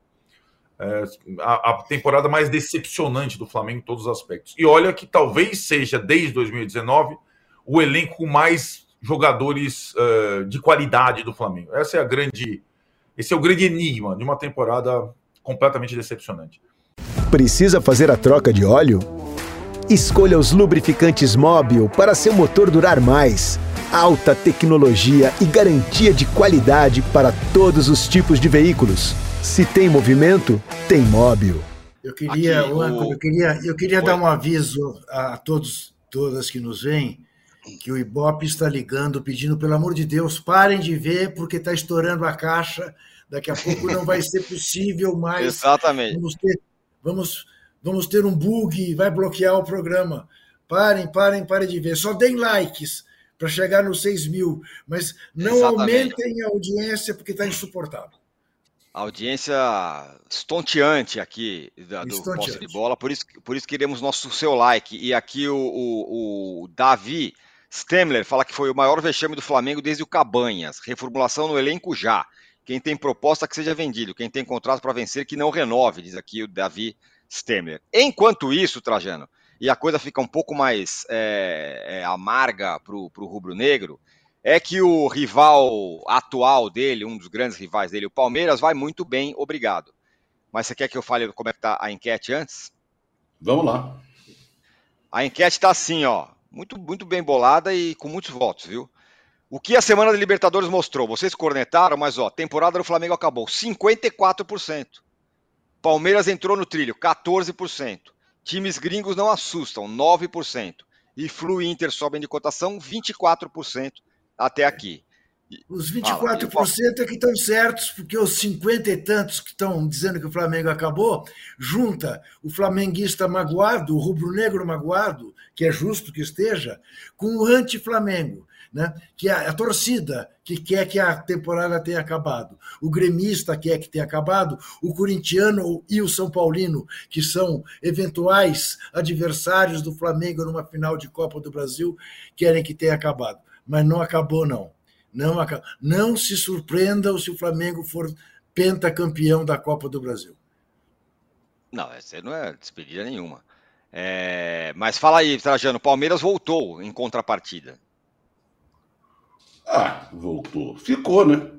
é, a, a, temporada mais decepcionante do Flamengo em todos os aspectos. E olha que talvez seja, desde 2019, o elenco mais jogadores uh, de qualidade do Flamengo. Essa é a grande, esse é o grande enigma de uma temporada completamente decepcionante. Precisa fazer a troca de óleo? Escolha os lubrificantes Móbil para seu motor durar mais. Alta tecnologia e garantia de qualidade para todos os tipos de veículos. Se tem movimento, tem móvel. Eu queria, Aqui, o... eu queria, eu queria dar um aviso a todos, todas que nos veem, que o Ibope está ligando, pedindo, pelo amor de Deus, parem de ver, porque está estourando a caixa. Daqui a pouco não vai ser possível mais. Exatamente. Vamos ter, vamos, vamos ter um bug, vai bloquear o programa. Parem, parem, parem de ver. Só deem likes para chegar nos 6 mil, mas não Exatamente. aumentem a audiência porque está insuportável audiência estonteante aqui da, do. Posse de Bola, por isso, por isso queremos nosso seu like. E aqui o, o, o Davi Stemler fala que foi o maior vexame do Flamengo desde o Cabanhas. Reformulação no elenco já. Quem tem proposta que seja vendido, quem tem contrato para vencer que não renove, diz aqui o Davi Stemler. Enquanto isso, Trajano, e a coisa fica um pouco mais é, é, amarga para o rubro-negro, é que o rival atual dele, um dos grandes rivais dele, o Palmeiras, vai muito bem, obrigado. mas você quer que eu fale como é que tá a enquete antes? Vamos lá. A enquete está assim, ó, muito, muito bem bolada e com muitos votos, viu? O que a semana da Libertadores mostrou? Vocês cornetaram, mas ó, temporada do Flamengo acabou, 54%. Palmeiras entrou no trilho, 14%. Times gringos não assustam, 9%. E Flu e Inter sobem de cotação, 24% até aqui. Os 24% é que estão certos, porque os 50 e tantos que estão dizendo que o Flamengo acabou, junta o flamenguista magoado, o rubro-negro magoado, que é justo que esteja, com o anti-Flamengo. Né? que é a torcida que quer que a temporada tenha acabado, o gremista quer que tenha acabado, o corintiano e o São Paulino, que são eventuais adversários do Flamengo numa final de Copa do Brasil, querem que tenha acabado. Mas não acabou, não. Não, não se surpreendam se o Flamengo for pentacampeão da Copa do Brasil. Não, essa não é despedida nenhuma. É... Mas fala aí, Trajano, Palmeiras voltou em contrapartida. Ah, voltou. Ficou, né?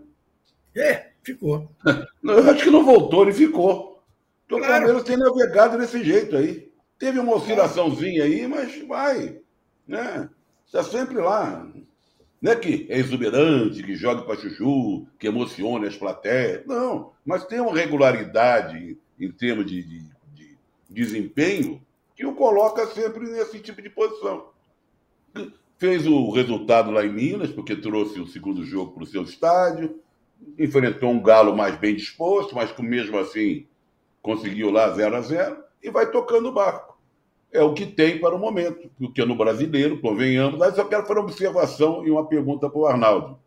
É, ficou. Eu acho que não voltou, ele ficou. Então, claro. O Palmeiras tem navegado desse jeito aí. Teve uma oscilaçãozinha aí, mas vai. Né? Está sempre lá. Não é que é exuberante, que joga para chuchu, que emociona as plateias. Não, mas tem uma regularidade em termos de, de, de desempenho que o coloca sempre nesse tipo de posição. Fez o resultado lá em Minas, porque trouxe o segundo jogo para o seu estádio. Enfrentou um Galo mais bem disposto, mas que mesmo assim conseguiu lá 0 a 0 e vai tocando o barco é o que tem para o momento, porque no brasileiro, convenhamos, mas eu quero fazer uma observação e uma pergunta para o Arnaldo.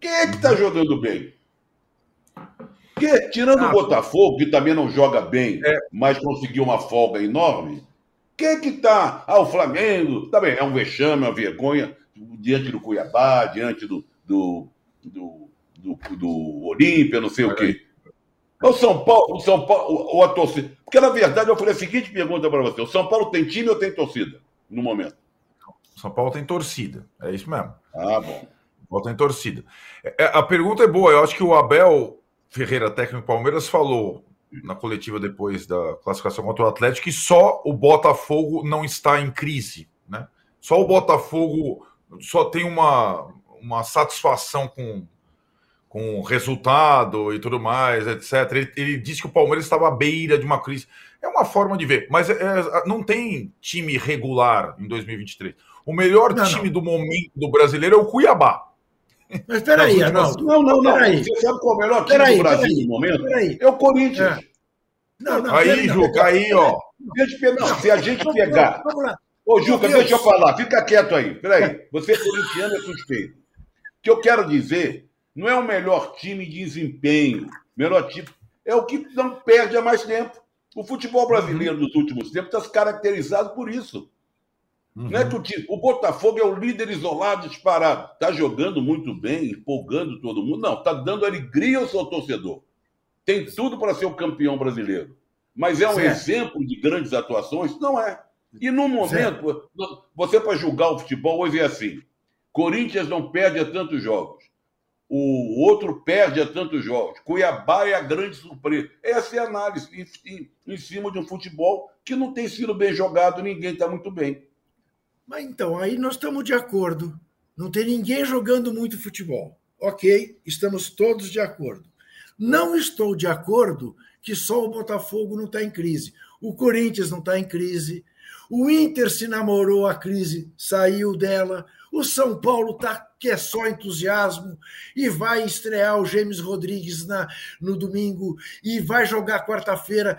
Quem é que está jogando bem? Que, tirando ah, o Botafogo, que também não joga bem, é. mas conseguiu uma folga enorme, quem é que está? Ah, o Flamengo, tá bem, é um vexame, é uma vergonha, diante do Cuiabá, diante do, do, do, do, do Olímpia, não sei o quê. O São Paulo, o São Paulo, ou a torcida. Porque, na verdade, eu falei a seguinte pergunta para você: o São Paulo tem time ou tem torcida no momento? São Paulo tem torcida, é isso mesmo. Ah, bom. São Paulo tem torcida. É, a pergunta é boa, eu acho que o Abel Ferreira, técnico Palmeiras, falou na coletiva depois da classificação contra o Atlético que só o Botafogo não está em crise, né? Só o Botafogo só tem uma, uma satisfação com com resultado e tudo mais, etc. Ele, ele, disse que o Palmeiras estava à beira de uma crise. É uma forma de ver, mas é, é não tem time regular em 2023. O melhor não, time não. do momento do brasileiro é o Cuiabá. Mas peraí, Arnaldo. Não, não, não. Peraí. Você sabe qual é o melhor time peraí, do Brasil peraí, no momento? Peraí. É o Corinthians. É. Não, não, aí, Juca, aí, ó. Não, se a gente pegar. Vamos lá. Ô, Juca, deixa eu falar. Fica quieto aí. Peraí. Você, corintiano, é suspeito. O que eu quero dizer não é o melhor time de desempenho, melhor time. É o que não perde há mais tempo. O futebol brasileiro nos últimos tempos está se caracterizado por isso. Uhum. Não é que o, time, o Botafogo é o líder isolado, disparado. Está jogando muito bem, empolgando todo mundo. Não, está dando alegria ao seu torcedor. Tem tudo para ser o campeão brasileiro. Mas é um certo. exemplo de grandes atuações? Não é. E no momento, certo. você para julgar o futebol hoje é assim: Corinthians não perde a tantos jogos o outro perde a tantos jogos. Cuiabá é a grande surpresa. Essa é a análise em, em, cima de um futebol que não tem sido bem jogado, ninguém está muito bem. Mas então, aí nós estamos de acordo. Não tem ninguém jogando muito futebol. Ok, estamos todos de acordo. Não estou de acordo que só o Botafogo não está em crise. O Corinthians não está em crise. O Inter se namorou a crise, saiu dela. O São Paulo tá que é só entusiasmo e vai estrear o James Rodrigues na, no domingo e vai jogar quarta-feira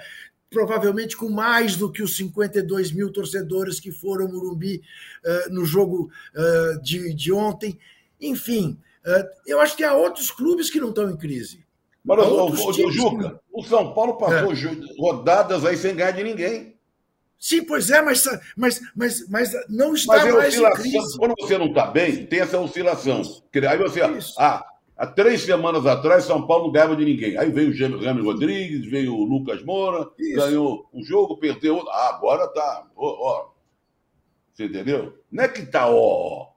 provavelmente com mais do que os 52 mil torcedores que foram Murumbi uh, no jogo uh, de, de ontem. Enfim, uh, eu acho que há outros clubes que não estão em crise. Mas, o, o, Juca, que... o São Paulo passou é. rodadas aí sem ganhar de ninguém. Sim, pois é, mas, mas, mas, mas não está mas é mais em crise. Quando você não está bem, tem essa oscilação. Aí você, ah, há três semanas atrás, São Paulo não ganhava de ninguém. Aí veio o Rami Rodrigues, veio o Lucas Moura, Isso. ganhou um jogo, perdeu outro. Ah, agora tá. Ó, ó. Você entendeu? Não é que tá, ó.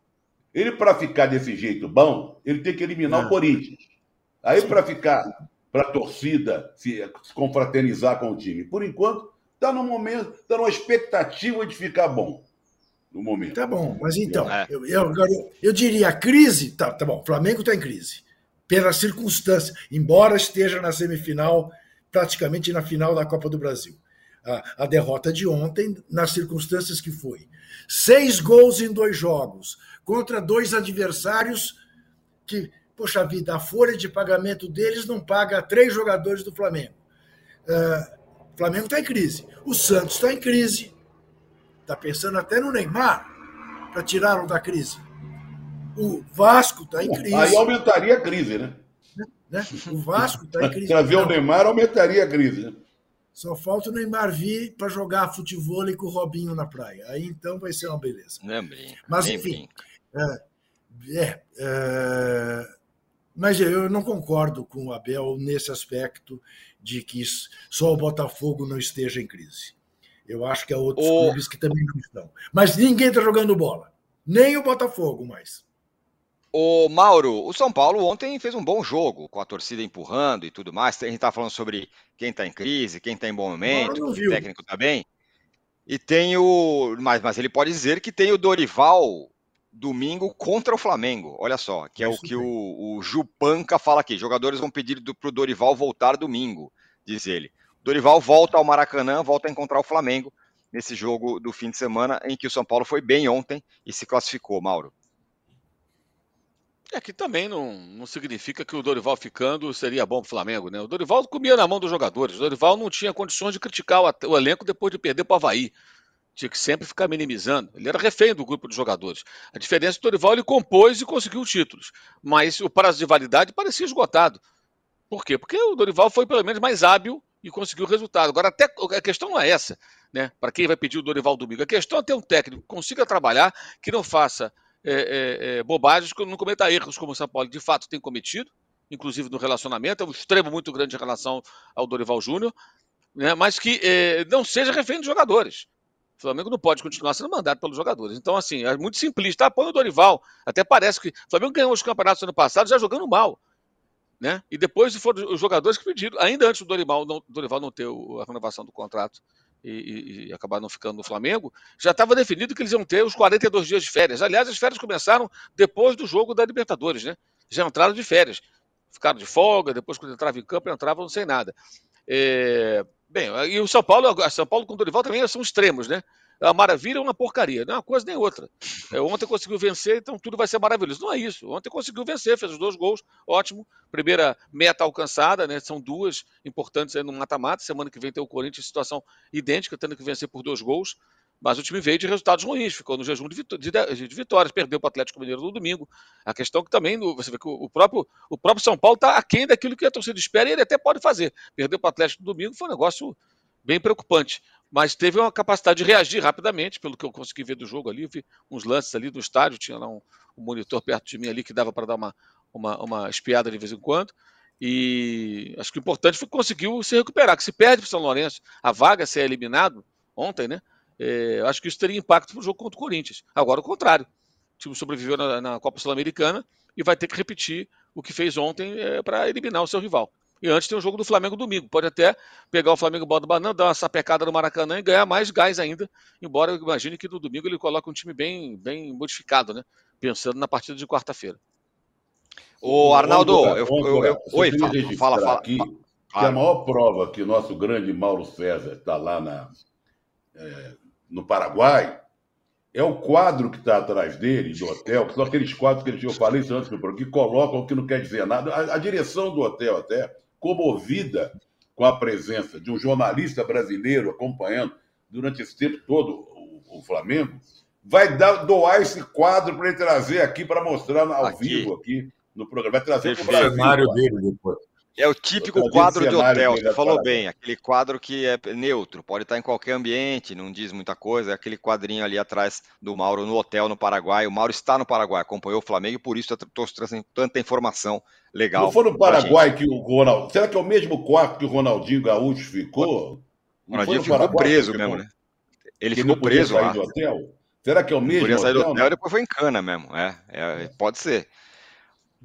Ele, para ficar desse jeito bom, ele tem que eliminar é. o Corinthians. Aí, para ficar para a torcida se, se confraternizar com o time. Por enquanto, está no momento, está numa expectativa de ficar bom. No momento. Tá bom, mas então, é. eu, eu, eu, diria a crise, tá, tá bom, o Flamengo está em crise, pela circunstância, embora esteja na semifinal, praticamente na final da Copa do Brasil. A, a derrota de ontem, nas circunstâncias que foi. Seis gols em dois jogos, contra dois adversários que, poxa vida, a folha de pagamento deles não paga três jogadores do Flamengo. Uh, o Flamengo está em crise. O Santos está em crise. Está pensando até no Neymar para tirá-lo da crise. O Vasco está em crise. Aí aumentaria a crise, né? né? O Vasco está em crise. Trazer o Neymar aumentaria a crise. Né? Só falta o Neymar vir para jogar futebol com o Robinho na praia. Aí então vai ser uma beleza. Não brinca, Mas enfim. É, é, é, mas eu não concordo com o Abel nesse aspecto de que só o Botafogo não esteja em crise. Eu acho que há outros o... clubes que também não estão. Mas ninguém está jogando bola. Nem o Botafogo mais. O Mauro, o São Paulo ontem fez um bom jogo, com a torcida empurrando e tudo mais. A gente está falando sobre quem está em crise, quem está em bom momento, o técnico está bem. E tem o. Mas, mas ele pode dizer que tem o Dorival domingo contra o Flamengo. Olha só, que é Isso o que o, o Jupanca fala aqui. Jogadores vão pedir para o Dorival voltar domingo, diz ele. Dorival volta ao Maracanã, volta a encontrar o Flamengo nesse jogo do fim de semana, em que o São Paulo foi bem ontem e se classificou, Mauro. É que também não, não significa que o Dorival ficando seria bom para o Flamengo, né? O Dorival comia na mão dos jogadores. O Dorival não tinha condições de criticar o, o elenco depois de perder para o Havaí. Tinha que sempre ficar minimizando. Ele era refém do grupo de jogadores. A diferença é que o Dorival ele compôs e conseguiu títulos. Mas o prazo de validade parecia esgotado. Por quê? Porque o Dorival foi pelo menos mais hábil e conseguiu o resultado. Agora, até a questão não é essa, né? Para quem vai pedir o Dorival domingo. A questão é ter um técnico que consiga trabalhar, que não faça é, é, é, bobagens, não cometa erros como o São Paulo de fato tem cometido, inclusive no relacionamento, é um extremo muito grande em relação ao Dorival Júnior, né, mas que é, não seja refém dos jogadores. O Flamengo não pode continuar sendo mandado pelos jogadores. Então, assim, é muito simplista. Ah, põe o Dorival. Até parece que o Flamengo ganhou os campeonatos ano passado já jogando mal. Né? E depois foram os jogadores que pediram, ainda antes do Dorival não, Dorival não ter a renovação do contrato e, e, e acabar não ficando no Flamengo, já estava definido que eles iam ter os 42 dias de férias. Aliás, as férias começaram depois do jogo da Libertadores, né? Já entraram de férias. Ficaram de folga, depois quando entravam em campo, entravam sem nada. É... Bem, e o São Paulo, São Paulo com o Dorival também são extremos, né? a maravilha é uma porcaria. Não é uma coisa nem outra. É, ontem conseguiu vencer, então tudo vai ser maravilhoso. Não é isso. Ontem conseguiu vencer, fez os dois gols, ótimo. Primeira meta alcançada, né? São duas importantes aí no mata-mata. Semana que vem tem o Corinthians em situação idêntica, tendo que vencer por dois gols. Mas o time veio de resultados ruins, ficou no jejum de, vitórias, perdeu para o Atlético Mineiro no domingo. A questão é que também, você vê que o próprio, o próprio São Paulo está aquém daquilo que a torcida espera e ele até pode fazer. Perdeu para o Atlético no domingo foi um negócio bem preocupante mas teve uma capacidade de reagir rapidamente, pelo que eu consegui ver do jogo ali. Vi uns lances ali do estádio, tinha lá um, um monitor perto de mim ali que dava para dar uma, uma, uma espiada de vez em quando. E acho que o importante foi que conseguiu se recuperar. Que se perde para o São Lourenço, a vaga ser eliminado ontem, né? É, acho que isso teria impacto para o jogo contra o Corinthians. Agora, o contrário. O time sobreviveu na, na Copa Sul-Americana e vai ter que repetir o que fez ontem é, para eliminar o seu rival. E antes tem o jogo do Flamengo domingo. Pode até pegar o Flamengo bota banana, dar uma sapecada no Maracanã e ganhar mais gás ainda. Embora eu imagine que no domingo ele coloque um time bem, bem modificado, né? Pensando na partida de quarta-feira. O Arnaldo, eu, eu, eu, oi, fala, fala. Aqui. Que a maior prova que o nosso grande Mauro César está lá na, é, no Paraguai é o quadro que está atrás dele, do hotel, que são aqueles quadros que eu falei antes, que colocam que não quer dizer nada. A, a direção do hotel até comovida com a presença de um jornalista brasileiro acompanhando durante esse tempo todo o, o Flamengo, vai dar, doar esse quadro para ele trazer aqui para mostrar ao aqui. vivo aqui no programa. Vai trazer para o Brasil. cenário dele depois. É o típico quadro de hotel, você falou bem, aquele quadro que é neutro, pode estar em qualquer ambiente, não diz muita coisa, é aquele quadrinho ali atrás do Mauro no hotel no Paraguai. O Mauro está no Paraguai, acompanhou o Flamengo e por isso estou trazendo tanta informação legal. Não foi no Paraguai que o Ronaldo. Será que é o mesmo quarto que o Ronaldinho Gaúcho ficou? O Ronaldinho ficou preso mesmo, né? Ele ficou preso lá. Do hotel? Será que é o mesmo? Podia sair do hotel e depois foi em cana mesmo. É, é, pode ser.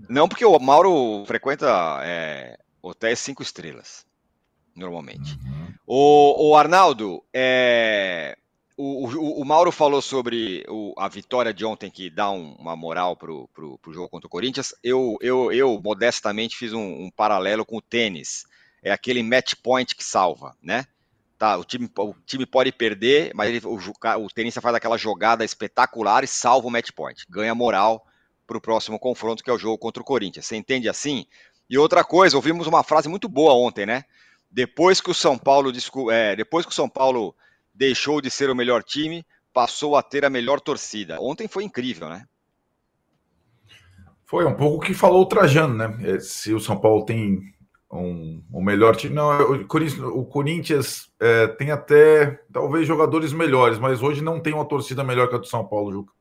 Não, porque o Mauro frequenta é, Hotéis cinco estrelas, normalmente. Uhum. O, o, Arnaldo, é, o, o, o, Mauro falou sobre a vitória de ontem que dá um, uma moral para o jogo contra o Corinthians. Eu, eu, eu modestamente, fiz um, um paralelo com o tênis. É aquele match point que salva, né? Tá, o, time, o time pode perder, mas ele, o, o tenista faz aquela jogada espetacular e salva o match point. Ganha moral para o próximo confronto, que é o jogo contra o Corinthians. Você entende assim? E outra coisa, ouvimos uma frase muito boa ontem, né? Depois que o São Paulo, é, depois que o São Paulo deixou de ser o melhor time, passou a ter a melhor torcida. Ontem foi incrível, né? Foi um pouco o que falou o Trajano, né? É, se o São Paulo tem um, um melhor time. Não, o Corinthians, o Corinthians é, tem até talvez jogadores melhores, mas hoje não tem uma torcida melhor que a do São Paulo, Juca.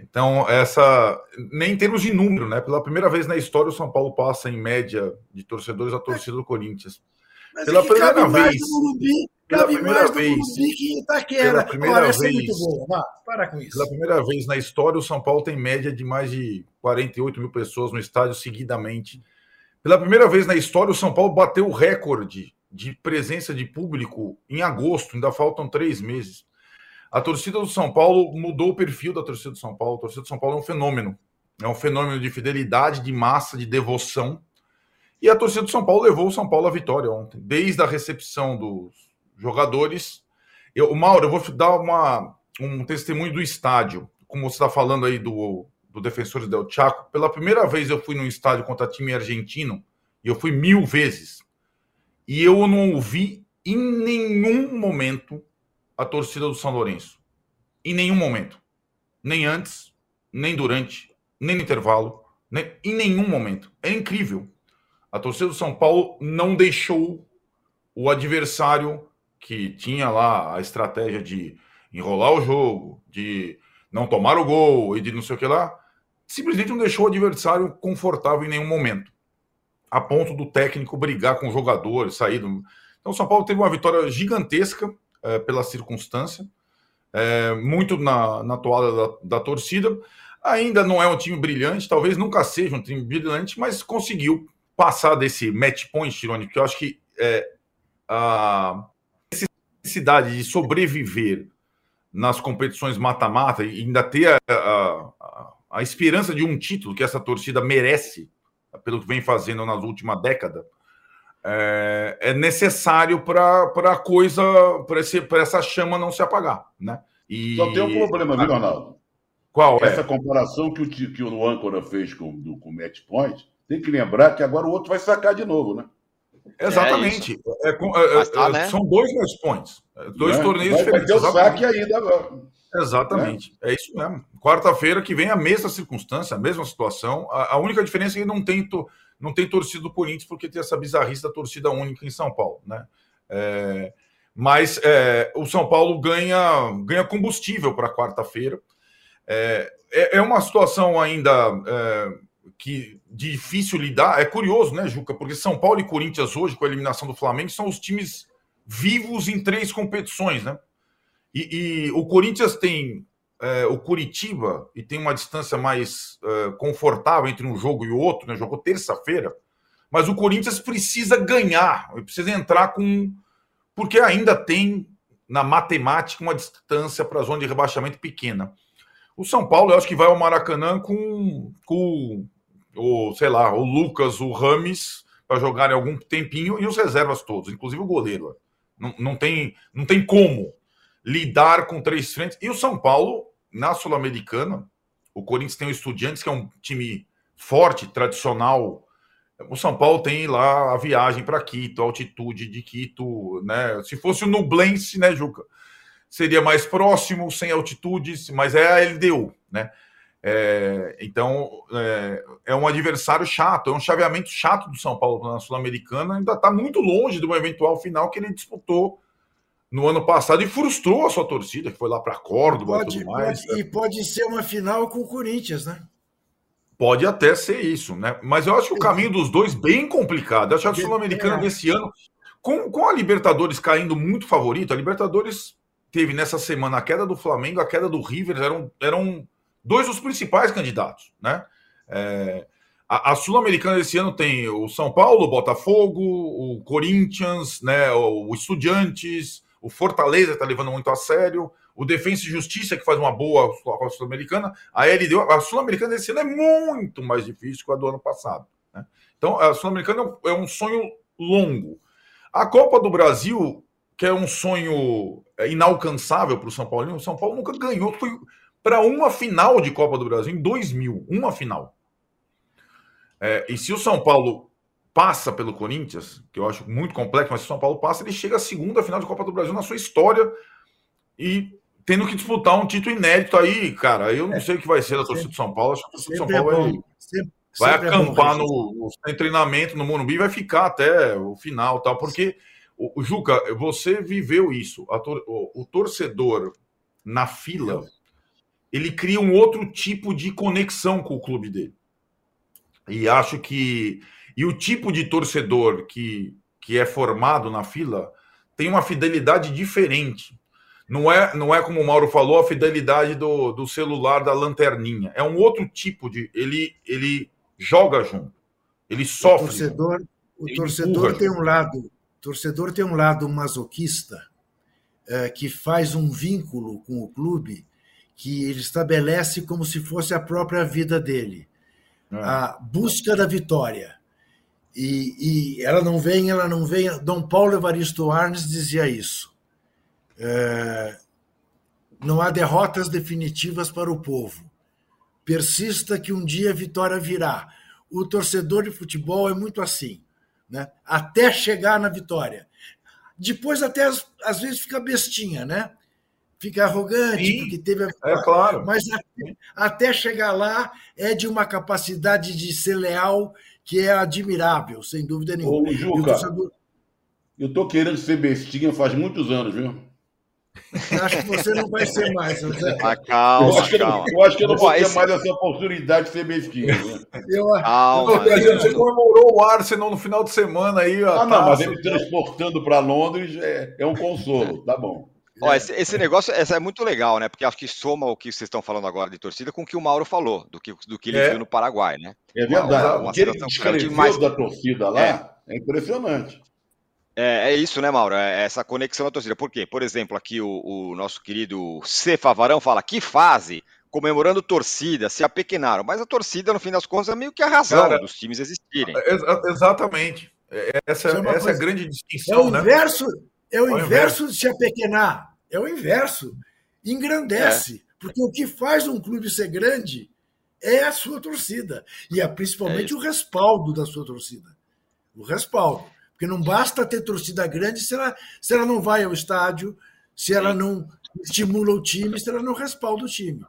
Então, essa. Nem em termos de número, né? Pela primeira vez na história, o São Paulo passa, em média, de torcedores a torcida do Corinthians. Mas Pela é primeira vez. Morumbi, pela primeira vez. Que Itaquera. Pela primeira Olha, vez. É para com isso. Pela primeira vez na história, o São Paulo tem média de mais de 48 mil pessoas no estádio seguidamente. Pela primeira vez na história, o São Paulo bateu o recorde de presença de público em agosto, ainda faltam três meses. A torcida do São Paulo mudou o perfil da torcida do São Paulo. A torcida do São Paulo é um fenômeno. É um fenômeno de fidelidade, de massa, de devoção. E a torcida do São Paulo levou o São Paulo à vitória ontem. Desde a recepção dos jogadores. Eu, Mauro, eu vou dar uma, um testemunho do estádio. Como você está falando aí do, do Defensores del Chaco. Pela primeira vez eu fui num estádio contra time argentino. E eu fui mil vezes. E eu não ouvi em nenhum momento a torcida do São Lourenço. Em nenhum momento. Nem antes, nem durante, nem no intervalo, nem, em nenhum momento. É incrível. A torcida do São Paulo não deixou o adversário que tinha lá a estratégia de enrolar o jogo, de não tomar o gol e de não sei o que lá, simplesmente não deixou o adversário confortável em nenhum momento. A ponto do técnico brigar com o jogador, sair do... Então o São Paulo teve uma vitória gigantesca é, pela circunstância, é, muito na, na toada da, da, torcida. Ainda não é um time brilhante, talvez nunca seja um time brilhante, mas conseguiu passar desse match point, Tirone, que eu acho que é, a necessidade de sobreviver nas competições mata-mata e ainda ter a, a, a, esperança de um título que essa torcida merece, pelo que vem fazendo nas últimas décadas, é, é necessário para a coisa, para essa chama não se apagar, né? E... Só tem um problema, viu, Ronaldo? Qual Essa é? comparação que o, que o âncora fez com, do, com o Match Point, tem que lembrar que agora o outro vai sacar de novo, né? Exatamente. É, é, é, tá, né? São dois match points. Dois né? torneios vai, diferentes. Vai ter o saque ainda agora. Exatamente. É, isso mesmo. Quarta-feira que vem a mesma circunstância, a mesma situação. A, a única diferença é que não tem não tem torcida do Corinthians porque tem essa bizarrice da torcida única em São Paulo, né? É, mas é, o São Paulo ganha, ganha combustível para quarta-feira. É, é, é, uma situação ainda é, que difícil lidar. É curioso, né, Juca? Porque São Paulo e Corinthians hoje, com a eliminação do Flamengo, são os times vivos em três competições, né? E, e o Corinthians tem é, o Curitiba e tem uma distância mais é, confortável entre um jogo e o outro, né? Jogou terça-feira, mas o Corinthians precisa ganhar, precisa entrar com. Porque ainda tem na matemática uma distância para a zona de rebaixamento pequena. O São Paulo, eu acho que vai ao Maracanã com, com o, sei lá, o Lucas, o Rames, para jogarem algum tempinho, e os reservas todos, inclusive o goleiro. Não, não, tem, não tem como lidar com três frentes. E o São Paulo, na Sul-Americana, o Corinthians tem o Estudiantes, que é um time forte, tradicional. O São Paulo tem lá a viagem para Quito, a altitude de Quito, né? Se fosse o Nublense, né, Juca? Seria mais próximo, sem altitudes, mas é a LDU, né? É, então é, é, um adversário chato, é um chaveamento chato do São Paulo na Sul-Americana, ainda está muito longe de uma eventual final que ele disputou no ano passado e frustrou a sua torcida, que foi lá para Córdoba pode, e tudo mais. Pode, e pode ser uma final com o Corinthians, né? Pode até ser isso, né? Mas eu acho que o caminho dos dois bem complicado. Eu acho que a Sul-Americana desse ano, com, com a Libertadores caindo muito favorito, a Libertadores teve nessa semana a queda do Flamengo, a queda do River, eram, eram dois dos principais candidatos, né? É, A, a Sul-Americana esse ano tem o São Paulo, o Botafogo, o Corinthians, né, o, o Estudiantes, o Fortaleza está levando muito a sério, o Defensa e Justiça, que faz uma boa Sul-Americana, a LDU, a Sul-Americana esse ano é muito mais difícil que a do ano passado. Né? Então, a Sul-Americana é um sonho longo. A Copa do Brasil, que é um sonho inalcançável para o São Paulo, o São Paulo nunca ganhou, foi para uma final de Copa do Brasil em 2000, uma final. É, e se o São Paulo passa pelo Corinthians, que eu acho muito complexo, mas se o São Paulo passa, ele chega à segunda final de Copa do Brasil na sua história e tendo que disputar um título inédito aí, cara. Eu não é. sei o que vai ser da torcida do São Paulo. Acho que a torcida do São Paulo é vai, sempre, vai sempre acampar é no, no, treinamento no Morumbi e vai ficar até o final, tal, porque o, o Juca, você viveu isso. Tor, o, o, torcedor na fila, ele cria um outro tipo de conexão com o clube dele. E acho que e o tipo de torcedor que, que é formado na fila tem uma fidelidade diferente não é, não é como o Mauro falou, a fidelidade do, do celular da lanterninha. É um outro tipo de. Ele, ele joga junto. Ele sofre. O torcedor, o torcedor tem um lado. torcedor tem um lado masoquista é, que faz um vínculo com o clube que ele estabelece como se fosse a própria vida dele. É. A busca da vitória. E, e, ela não vem, ela não vem. Dom Paulo Evaristo Arnes dizia isso. É, não há derrotas definitivas para o povo. Persista que um dia a vitória virá. O torcedor de futebol é muito assim, né? até chegar na vitória. Depois, até às, vezes, fica bestinha, né? Fica arrogante, Sim, porque teve a vitória. É claro. Mas até, até chegar lá é de uma capacidade de ser leal que é admirável, sem dúvida nenhuma. Ô, Juca, torcedor... eu tô querendo ser bestinha faz muitos anos, viu? Acho que você não vai ser mais. José. Ah, calma, eu acho que, calma. Eu, acho que eu não vou ter esse... mais essa oportunidade de ser mesquinho. Né? Eu... Calma. você comemorou o Arsenal no final de semana aí. Ah, não, mas ele transportando para Londres é, é um consolo. Tá bom. Ó, esse, esse, negócio esse é muito legal, né? Porque acho que soma o que vocês estão falando agora de torcida com o que o Mauro falou, do que, do que ele é. viu no Paraguai, né? É verdade. Uma, o que ele descreveu mais... da torcida lá é, é impressionante. É, é, isso, né, Mauro? É essa conexão da torcida. Por quê? Por exemplo, aqui o, o nosso querido C. Favarão fala que fase comemorando torcida, se apequenaram. Mas a torcida, no fim das contas, é meio que a razão Cara, dos times existirem. Ex exatamente. É, essa, é, essa é a grande distinção. É o né? inverso, é o, é o inverso, inverso de se apequenar. É o inverso. Engrandece. É. Porque o que faz um clube ser grande é a sua torcida. E é principalmente o respaldo da sua torcida. O respaldo. Porque não basta ter torcida grande se ela, se ela não vai ao estádio, se ela não estimula o time, se ela não respalda o time.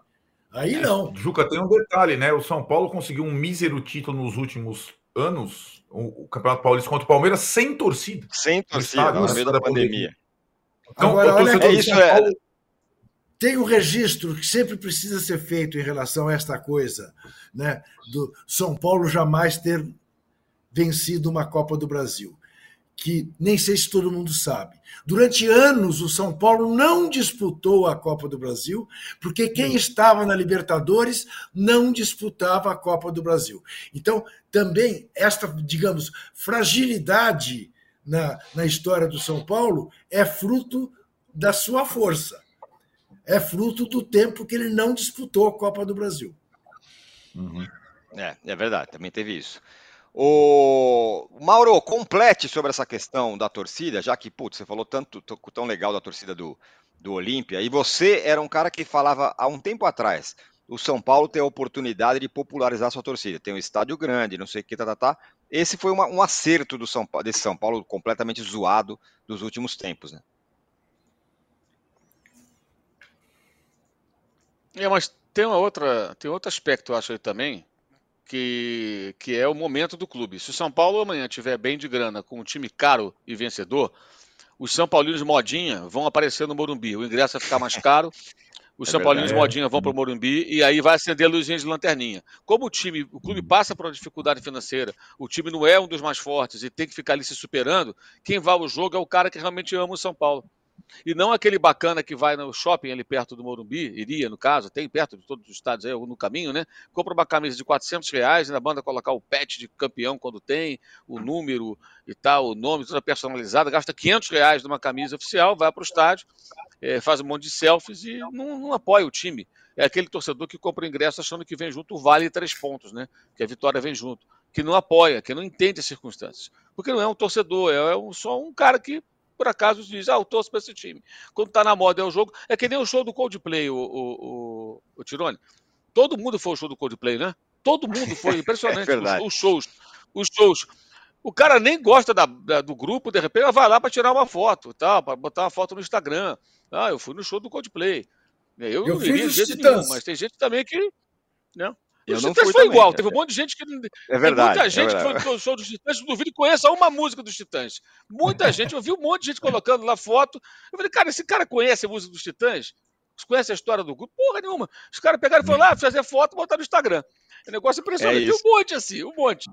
Aí é, não. Juca, tem um detalhe, né? O São Paulo conseguiu um mísero título nos últimos anos, o, Campeonato Paulista contra o Palmeiras, sem torcida. Sem torcida, no meio da pandemia. Então, Agora, olha é isso é... Tem um registro que sempre precisa ser feito em relação a esta coisa, né? Do São Paulo jamais ter vencido uma Copa do Brasil que nem sei se todo mundo sabe. Durante anos, o São Paulo não disputou a Copa do Brasil, porque quem estava na Libertadores não disputava a Copa do Brasil. Então, também, esta, digamos, fragilidade na, na história do São Paulo é fruto da sua força. É fruto do tempo que ele não disputou a Copa do Brasil. Uhum. É, é verdade, também teve isso. O Mauro, complete sobre essa questão da torcida, já que, putz, você falou tanto tão legal da torcida do, do Olímpia, e você era um cara que falava há um tempo atrás, o São Paulo tem a oportunidade de popularizar sua torcida, tem um estádio grande, não sei o que, tá, tá, tá. Esse foi uma, um acerto do São, desse São Paulo completamente zoado dos últimos tempos, né? É, mas tem uma outra, tem outro aspecto, eu acho aí também, que, que é o momento do clube. Se o São Paulo amanhã tiver bem de grana, com um time caro e vencedor, os São Paulinos modinha vão aparecer no Morumbi. O ingresso vai ficar mais caro, os é São Paulinos modinha vão para o Morumbi e aí vai acender a luzinha de lanterninha. Como o time, o clube passa por uma dificuldade financeira, o time não é um dos mais fortes e tem que ficar ali se superando, quem vai ao jogo é o cara que realmente ama o São Paulo. E não aquele bacana que vai no shopping ali perto do Morumbi, iria no caso, tem perto de todos os estados aí, no caminho, né? Compra uma camisa de 400 reais, na banda colocar o pet de campeão quando tem, o número e tal, o nome, toda personalizada, gasta 500 reais numa camisa oficial, vai para o estádio, é, faz um monte de selfies e não, não apoia o time. É aquele torcedor que compra o ingresso achando que vem junto o vale três pontos, né? Que a vitória vem junto. Que não apoia, que não entende as circunstâncias. Porque não é um torcedor, é um, só um cara que por acaso diz, ah, eu torço para esse time. Quando tá na moda é o jogo. É que nem o show do Coldplay, o, o, o, o Tirone. Todo mundo foi o show do Coldplay, né? Todo mundo foi. Impressionante. é os, os, shows. Os shows. O cara nem gosta da, da, do grupo, de repente vai lá para tirar uma foto, tá? para botar uma foto no Instagram. Ah, eu fui no show do Coldplay. Eu, eu não iria de nenhum, mas tem gente também que. Né? Eu o Titãs foi também, igual, teve um monte de gente que. É verdade. muita gente é que foi no show dos Titãs, duvido que conheça uma música dos Titãs. Muita gente, eu vi um monte de gente colocando lá foto. Eu falei, cara, esse cara conhece a música dos Titãs? Conhece a história do grupo? Porra nenhuma. Os caras pegaram e foram lá fazer foto e botaram no Instagram. É um negócio impressionante. É um monte assim, um monte.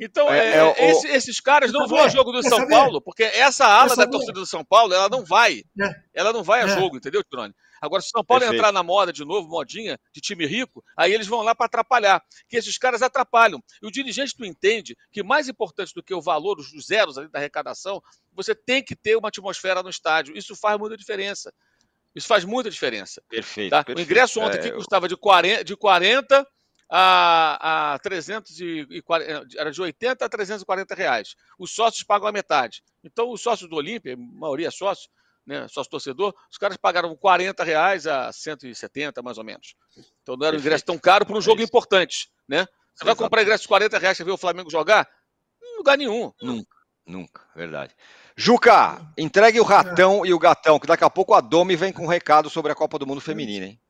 Então, é, é, é esse, esses caras não vão ao jogo do São Paulo, porque essa ala da torcida do São Paulo, ela não vai. É. Ela não vai a é. jogo, entendeu, Tirone? Agora, se o São Paulo Perfeito. entrar na moda de novo, modinha, de time rico, aí eles vão lá para atrapalhar. Que esses caras atrapalham. E o dirigente não entende que mais importante do que o valor dos zeros ali da arrecadação, você tem que ter uma atmosfera no estádio. Isso faz muita diferença. Isso faz muita diferença. Perfeito. Tá? perfeito. O ingresso ontem é, aqui custava de 40, de 40 a, a 340, era de 80 a 340 reais. Os sócios pagam a metade. Então, os sócios do Olímpia, a maioria é sócio, né, sócio torcedor, os caras pagaram 40 reais a 170, mais ou menos. Então não era um ingresso tão caro para um jogo importante. Né? Você vai comprar ingresso de 40 reais para ver o Flamengo jogar? Em lugar nenhum. Nunca, nunca, verdade. Juca, entregue o ratão e o gatão, que daqui a pouco a Domi vem com um recado sobre a Copa do Mundo Feminina, hein?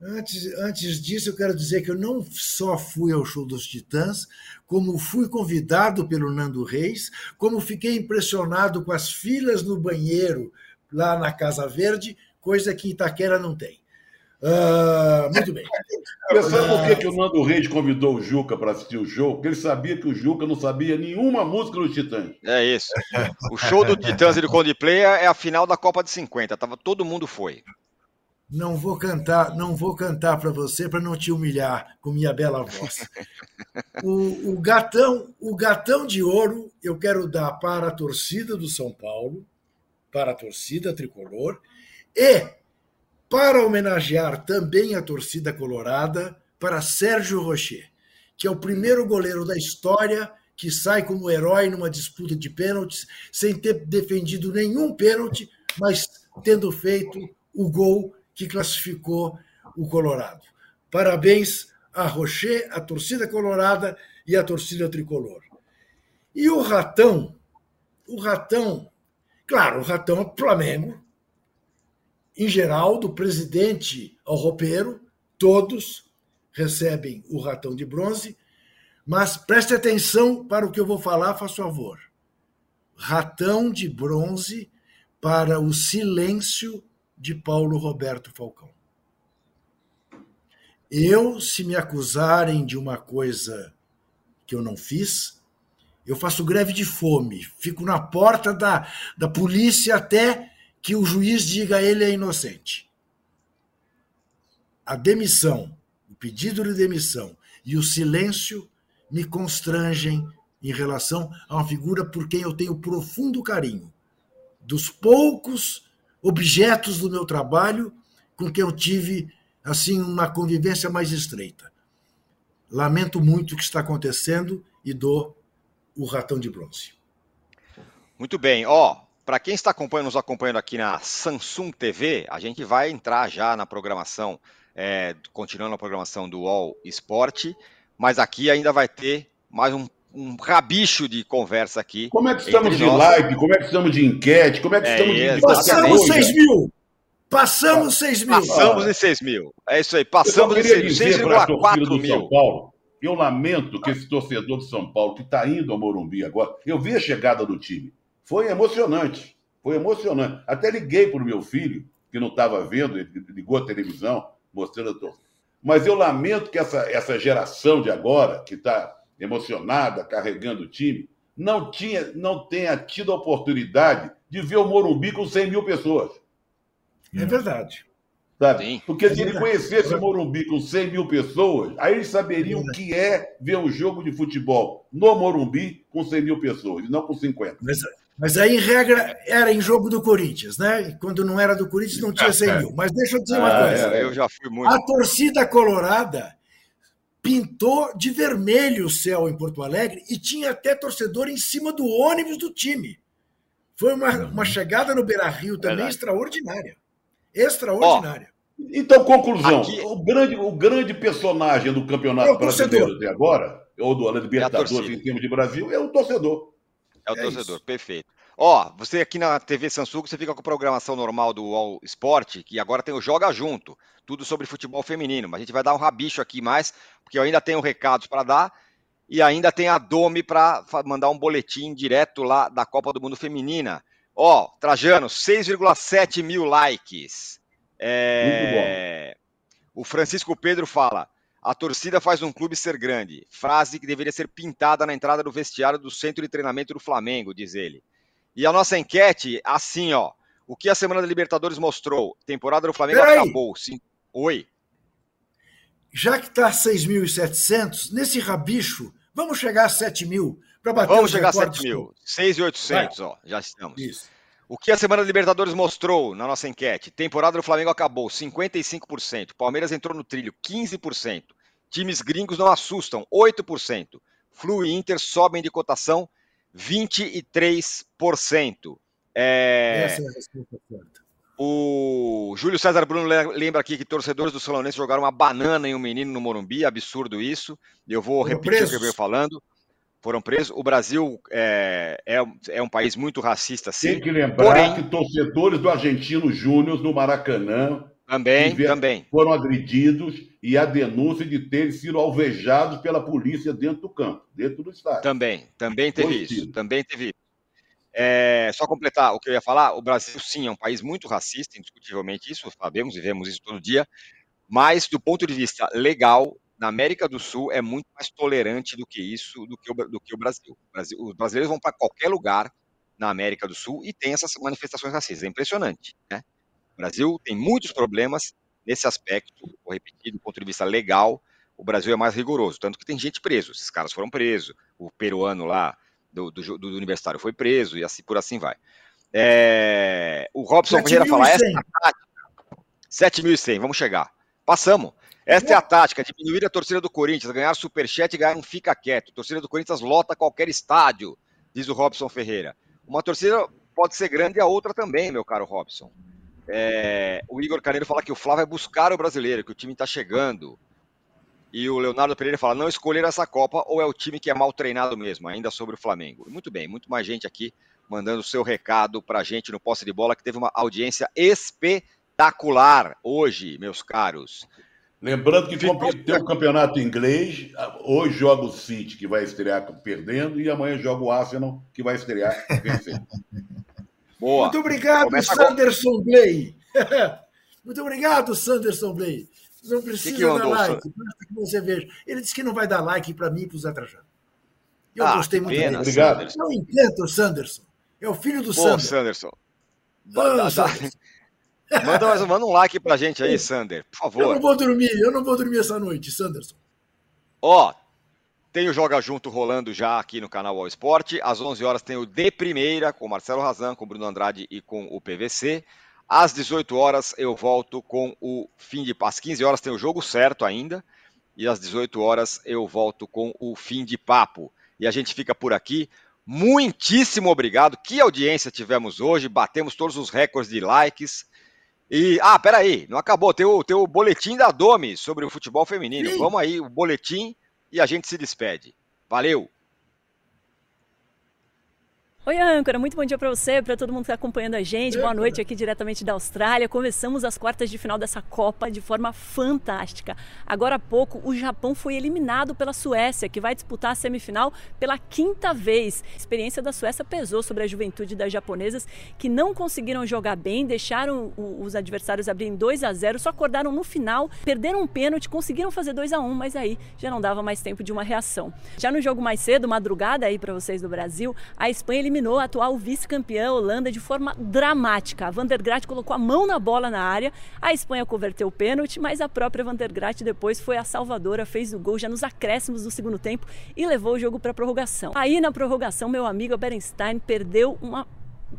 Antes, antes disso, eu quero dizer que eu não só fui ao show dos Titãs, como fui convidado pelo Nando Reis, como fiquei impressionado com as filas no banheiro lá na Casa Verde, coisa que Itaquera não tem. Uh, muito bem. Você sabe por que, que o Nando Reis convidou o Juca para assistir o show? Porque ele sabia que o Juca não sabia nenhuma música do Titãs. É isso. O show do Titãs e do Coldplay é a final da Copa de 50. Tava, todo mundo foi. Não vou cantar, não vou cantar para você para não te humilhar com minha bela voz. O, o gatão, o gatão de ouro, eu quero dar para a torcida do São Paulo, para a torcida tricolor e para homenagear também a torcida colorada para Sérgio Rocher, que é o primeiro goleiro da história que sai como herói numa disputa de pênaltis sem ter defendido nenhum pênalti, mas tendo feito o gol que classificou o Colorado. Parabéns a Rocher, a torcida colorada e a torcida tricolor. E o Ratão, o Ratão Claro, o ratão é Flamengo, em geral, do presidente ao roupeiro, todos recebem o ratão de bronze, mas preste atenção para o que eu vou falar, faz favor. Ratão de bronze para o silêncio de Paulo Roberto Falcão. Eu, se me acusarem de uma coisa que eu não fiz, eu faço greve de fome, fico na porta da, da polícia até que o juiz diga ele é inocente. A demissão, o pedido de demissão e o silêncio me constrangem em relação a uma figura por quem eu tenho profundo carinho. Dos poucos objetos do meu trabalho com quem eu tive assim uma convivência mais estreita. Lamento muito o que está acontecendo e dou o ratão de bronze. Muito bem, ó. Para quem está acompanhando, nos acompanhando aqui na Samsung TV, a gente vai entrar já na programação, é, continuando a programação do All Sport, mas aqui ainda vai ter mais um, um rabicho de conversa aqui. Como é que estamos de nós. live? Como é que estamos de enquete? Como é que é, estamos de. Passamos 6 mil! Passamos 6 mil! Passamos em 6 mil. É isso aí, passamos em 6,4 mil. São Paulo, eu lamento que esse torcedor de São Paulo, que está indo ao Morumbi agora, eu vi a chegada do time. Foi emocionante. Foi emocionante. Até liguei para o meu filho, que não estava vendo, ele ligou a televisão, mostrando a torcida. Mas eu lamento que essa, essa geração de agora, que está emocionada, carregando o time, não, tinha, não tenha tido a oportunidade de ver o Morumbi com 100 mil pessoas. É verdade. Sabe? Sim. Porque se ele conhecesse o Morumbi com 100 mil pessoas, aí ele saberia o que é ver um jogo de futebol no Morumbi com 100 mil pessoas, e não com 50. Mas, mas aí, em regra, era em jogo do Corinthians, né? E quando não era do Corinthians, não tinha 100 mil. Mas deixa eu dizer uma ah, coisa. É, eu já fui muito. A torcida colorada pintou de vermelho o céu em Porto Alegre e tinha até torcedor em cima do ônibus do time. Foi uma, uma chegada no Beira Rio também Verdade. extraordinária. Extraordinária. Oh, então, conclusão: Aqui... o, grande, o grande personagem do campeonato é brasileiro até agora, ou do Libertadores em termos de Brasil, é o torcedor. É o é torcedor, isso. perfeito. Ó, você aqui na TV Samsung, você fica com a programação normal do All Sport, que agora tem o Joga Junto, tudo sobre futebol feminino. Mas a gente vai dar um rabicho aqui mais, porque eu ainda tenho recados para dar e ainda tem a Domi para mandar um boletim direto lá da Copa do Mundo Feminina. Ó, Trajano, 6,7 mil likes. É... Muito bom. O Francisco Pedro fala: a torcida faz um clube ser grande. Frase que deveria ser pintada na entrada do vestiário do centro de treinamento do Flamengo, diz ele. E a nossa enquete, assim, ó. O que a semana da Libertadores mostrou? Temporada do Flamengo Peraí. acabou. Sim. Oi. Já que está 6.700, nesse rabicho, vamos chegar a 7 mil para bater Vamos chegar a 7 mil. 6.800, ó. Já estamos. Isso. O que a semana da Libertadores mostrou na nossa enquete? Temporada do Flamengo acabou, 55%. Palmeiras entrou no trilho, 15%. Times gringos não assustam, 8%. Flu e Inter sobem de cotação, 23%. É... Essa é a resposta certa. O Júlio César Bruno lembra aqui que torcedores do Solonense jogaram uma banana em um menino no Morumbi, absurdo isso. Eu vou Foram repetir presos. o que eu venho falando foram presos. O Brasil é, é, é, um país muito racista, sim. Tem que lembrar Porém, que torcedores do Argentino Júnior no Maracanã também, também foram agredidos e a denúncia de terem sido alvejados pela polícia dentro do campo, dentro do estádio. Também, também teve isso. Também teve isso. É, só completar o que eu ia falar, o Brasil sim é um país muito racista, indiscutivelmente isso, sabemos e vemos isso todo dia, mas do ponto de vista legal, na América do Sul é muito mais tolerante do que isso, do que o, do que o Brasil. o Brasil. Os brasileiros vão para qualquer lugar na América do Sul e tem essas manifestações racistas. É impressionante. Né? Brasil tem muitos problemas nesse aspecto, vou repetir, do ponto de vista legal, o Brasil é mais rigoroso. Tanto que tem gente preso. Esses caras foram presos. O peruano lá do, do, do universitário foi preso e assim por assim vai. É, o Robson Ferreira fala: essa é a tática. 7.100, vamos chegar. Passamos. Esta é a tática: diminuir a torcida do Corinthians, ganhar superchat e ganhar um fica quieto. A torcida do Corinthians lota qualquer estádio, diz o Robson Ferreira. Uma torcida pode ser grande e a outra também, meu caro Robson. É, o Igor Carneiro fala que o Flávio vai buscar o brasileiro, que o time está chegando. E o Leonardo Pereira fala: não escolher essa Copa ou é o time que é mal treinado mesmo, ainda sobre o Flamengo. Muito bem, muito mais gente aqui mandando o seu recado para a gente no posse de bola, que teve uma audiência espetacular hoje, meus caros. Lembrando que tem o campeonato inglês, hoje joga o City, que vai estrear perdendo, e amanhã joga o Arsenal, que vai estrear vencendo. Boa. Muito obrigado, Começa Sanderson Blay. Muito obrigado, Sanderson Blay. Não precisa que que dar like, basta que você veja. Ele disse que não vai dar like para mim e para o Zé Trajano. Eu ah, gostei muito pena, dele. Obrigado. Não entendo o Sanderson. É o filho do Pô, Sanderson. Sanderson. Vamos, Sanderson. Manda, manda um like pra gente aí, Sander, por favor. Eu não vou dormir, eu não vou dormir essa noite, Sanderson. Ó, tem o Joga Junto rolando já aqui no canal All Sport. Às 11 horas tem o De Primeira com Marcelo Razan, com Bruno Andrade e com o PVC. Às 18 horas eu volto com o fim de às 15 horas tem o jogo certo ainda e às 18 horas eu volto com o fim de papo. E a gente fica por aqui. Muitíssimo obrigado. Que audiência tivemos hoje. Batemos todos os recordes de likes. E, ah, peraí, não acabou. Tem o, tem o boletim da Domi sobre o futebol feminino. Sim. Vamos aí, o boletim e a gente se despede. Valeu! Oi, âncora, muito bom dia para você, para todo mundo que está acompanhando a gente. Boa noite aqui diretamente da Austrália. Começamos as quartas de final dessa Copa de forma fantástica. Agora há pouco, o Japão foi eliminado pela Suécia, que vai disputar a semifinal pela quinta vez. A experiência da Suécia pesou sobre a juventude das japonesas, que não conseguiram jogar bem, deixaram os adversários abrirem 2 a 0, só acordaram no final, perderam um pênalti, conseguiram fazer 2 a 1, mas aí já não dava mais tempo de uma reação. Já no jogo mais cedo, madrugada aí para vocês do Brasil, a Espanha eliminou a atual vice-campeã Holanda de forma dramática. A Van der Graat colocou a mão na bola na área, a Espanha converteu o pênalti, mas a própria Van der Graat depois foi a salvadora, fez o gol já nos acréscimos do segundo tempo e levou o jogo para prorrogação. Aí na prorrogação, meu amigo Berenstein perdeu uma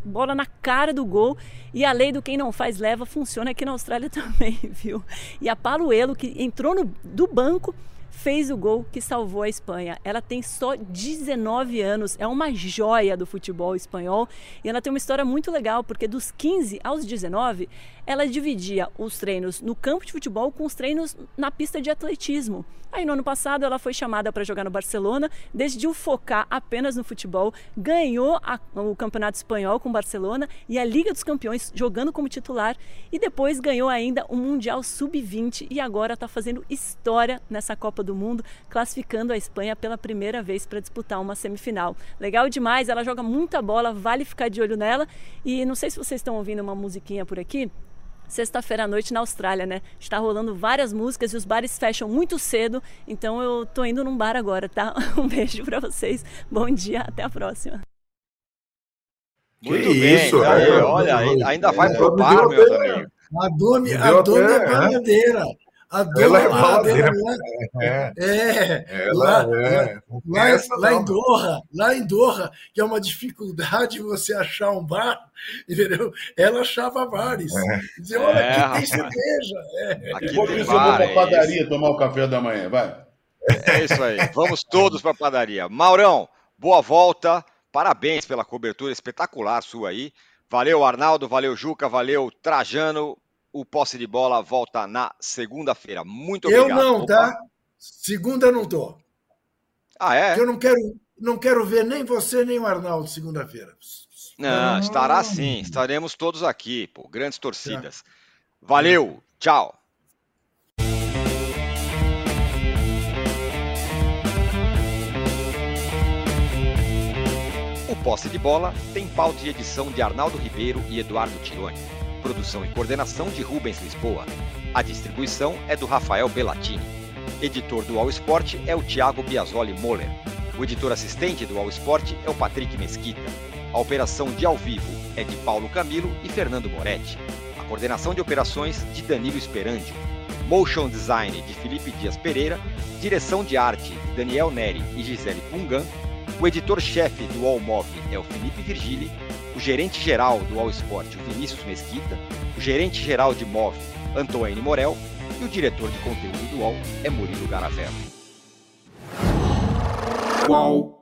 bola na cara do gol e a lei do quem não faz leva funciona aqui na Austrália também, viu? E a Paluelo que entrou no, do banco fez o gol que salvou a Espanha. Ela tem só 19 anos, é uma joia do futebol espanhol e ela tem uma história muito legal, porque dos 15 aos 19, ela dividia os treinos no campo de futebol com os treinos na pista de atletismo. Aí no ano passado ela foi chamada para jogar no Barcelona, decidiu focar apenas no futebol, ganhou a, o Campeonato Espanhol com o Barcelona e a Liga dos Campeões jogando como titular e depois ganhou ainda o Mundial Sub-20 e agora está fazendo história nessa Copa do Mundo, classificando a Espanha pela primeira vez para disputar uma semifinal. Legal demais, ela joga muita bola, vale ficar de olho nela e não sei se vocês estão ouvindo uma musiquinha por aqui sexta-feira à noite na Austrália, né? Está rolando várias músicas e os bares fecham muito cedo, então eu tô indo num bar agora, tá? Um beijo para vocês, bom dia, até a próxima. Muito que bem, isso, aí, olha, ainda vai pro bar, meus amigos. A Domi, a Domi é baladeira. A dona ela é baladeira. É, é, ela lá, é. Lá, lá, em Doha, lá em Doha, que é uma dificuldade você achar um bar, entendeu? Ela achava bares. É. Dizia, olha, é, aqui tem cerveja. É. Aqui Enquanto isso, eu vou para a padaria tomar o café da manhã, vai. É isso aí. Vamos todos para a padaria. Maurão, boa volta. Parabéns pela cobertura espetacular sua aí. Valeu, Arnaldo. Valeu, Juca. Valeu, Trajano o posse de bola volta na segunda-feira. Muito obrigado. Eu não, tá? Segunda não tô. Ah, é? Porque eu não quero, não quero ver nem você nem o Arnaldo segunda-feira. Não, estará sim. Estaremos todos aqui, pô. Grandes torcidas. Tá. Valeu. Tchau. O Posse de Bola tem pauta e edição de Arnaldo Ribeiro e Eduardo Tironi. Produção e coordenação de Rubens Lisboa. A distribuição é do Rafael Bellatini. Editor do All Sport é o Thiago Biasoli Moller. O editor assistente do All Sport é o Patrick Mesquita. A operação de ao vivo é de Paulo Camilo e Fernando Moretti. A coordenação de operações de Danilo Esperandio. Motion Design de Felipe Dias Pereira. Direção de arte de Daniel Neri e Gisele Pungan. O editor-chefe do All Mob é o Felipe Virgili o gerente-geral do All Sport, Vinícius Mesquita, o gerente-geral de MOV, Antônio Morel, e o diretor de conteúdo do UOL é Murilo Garavello. Uau.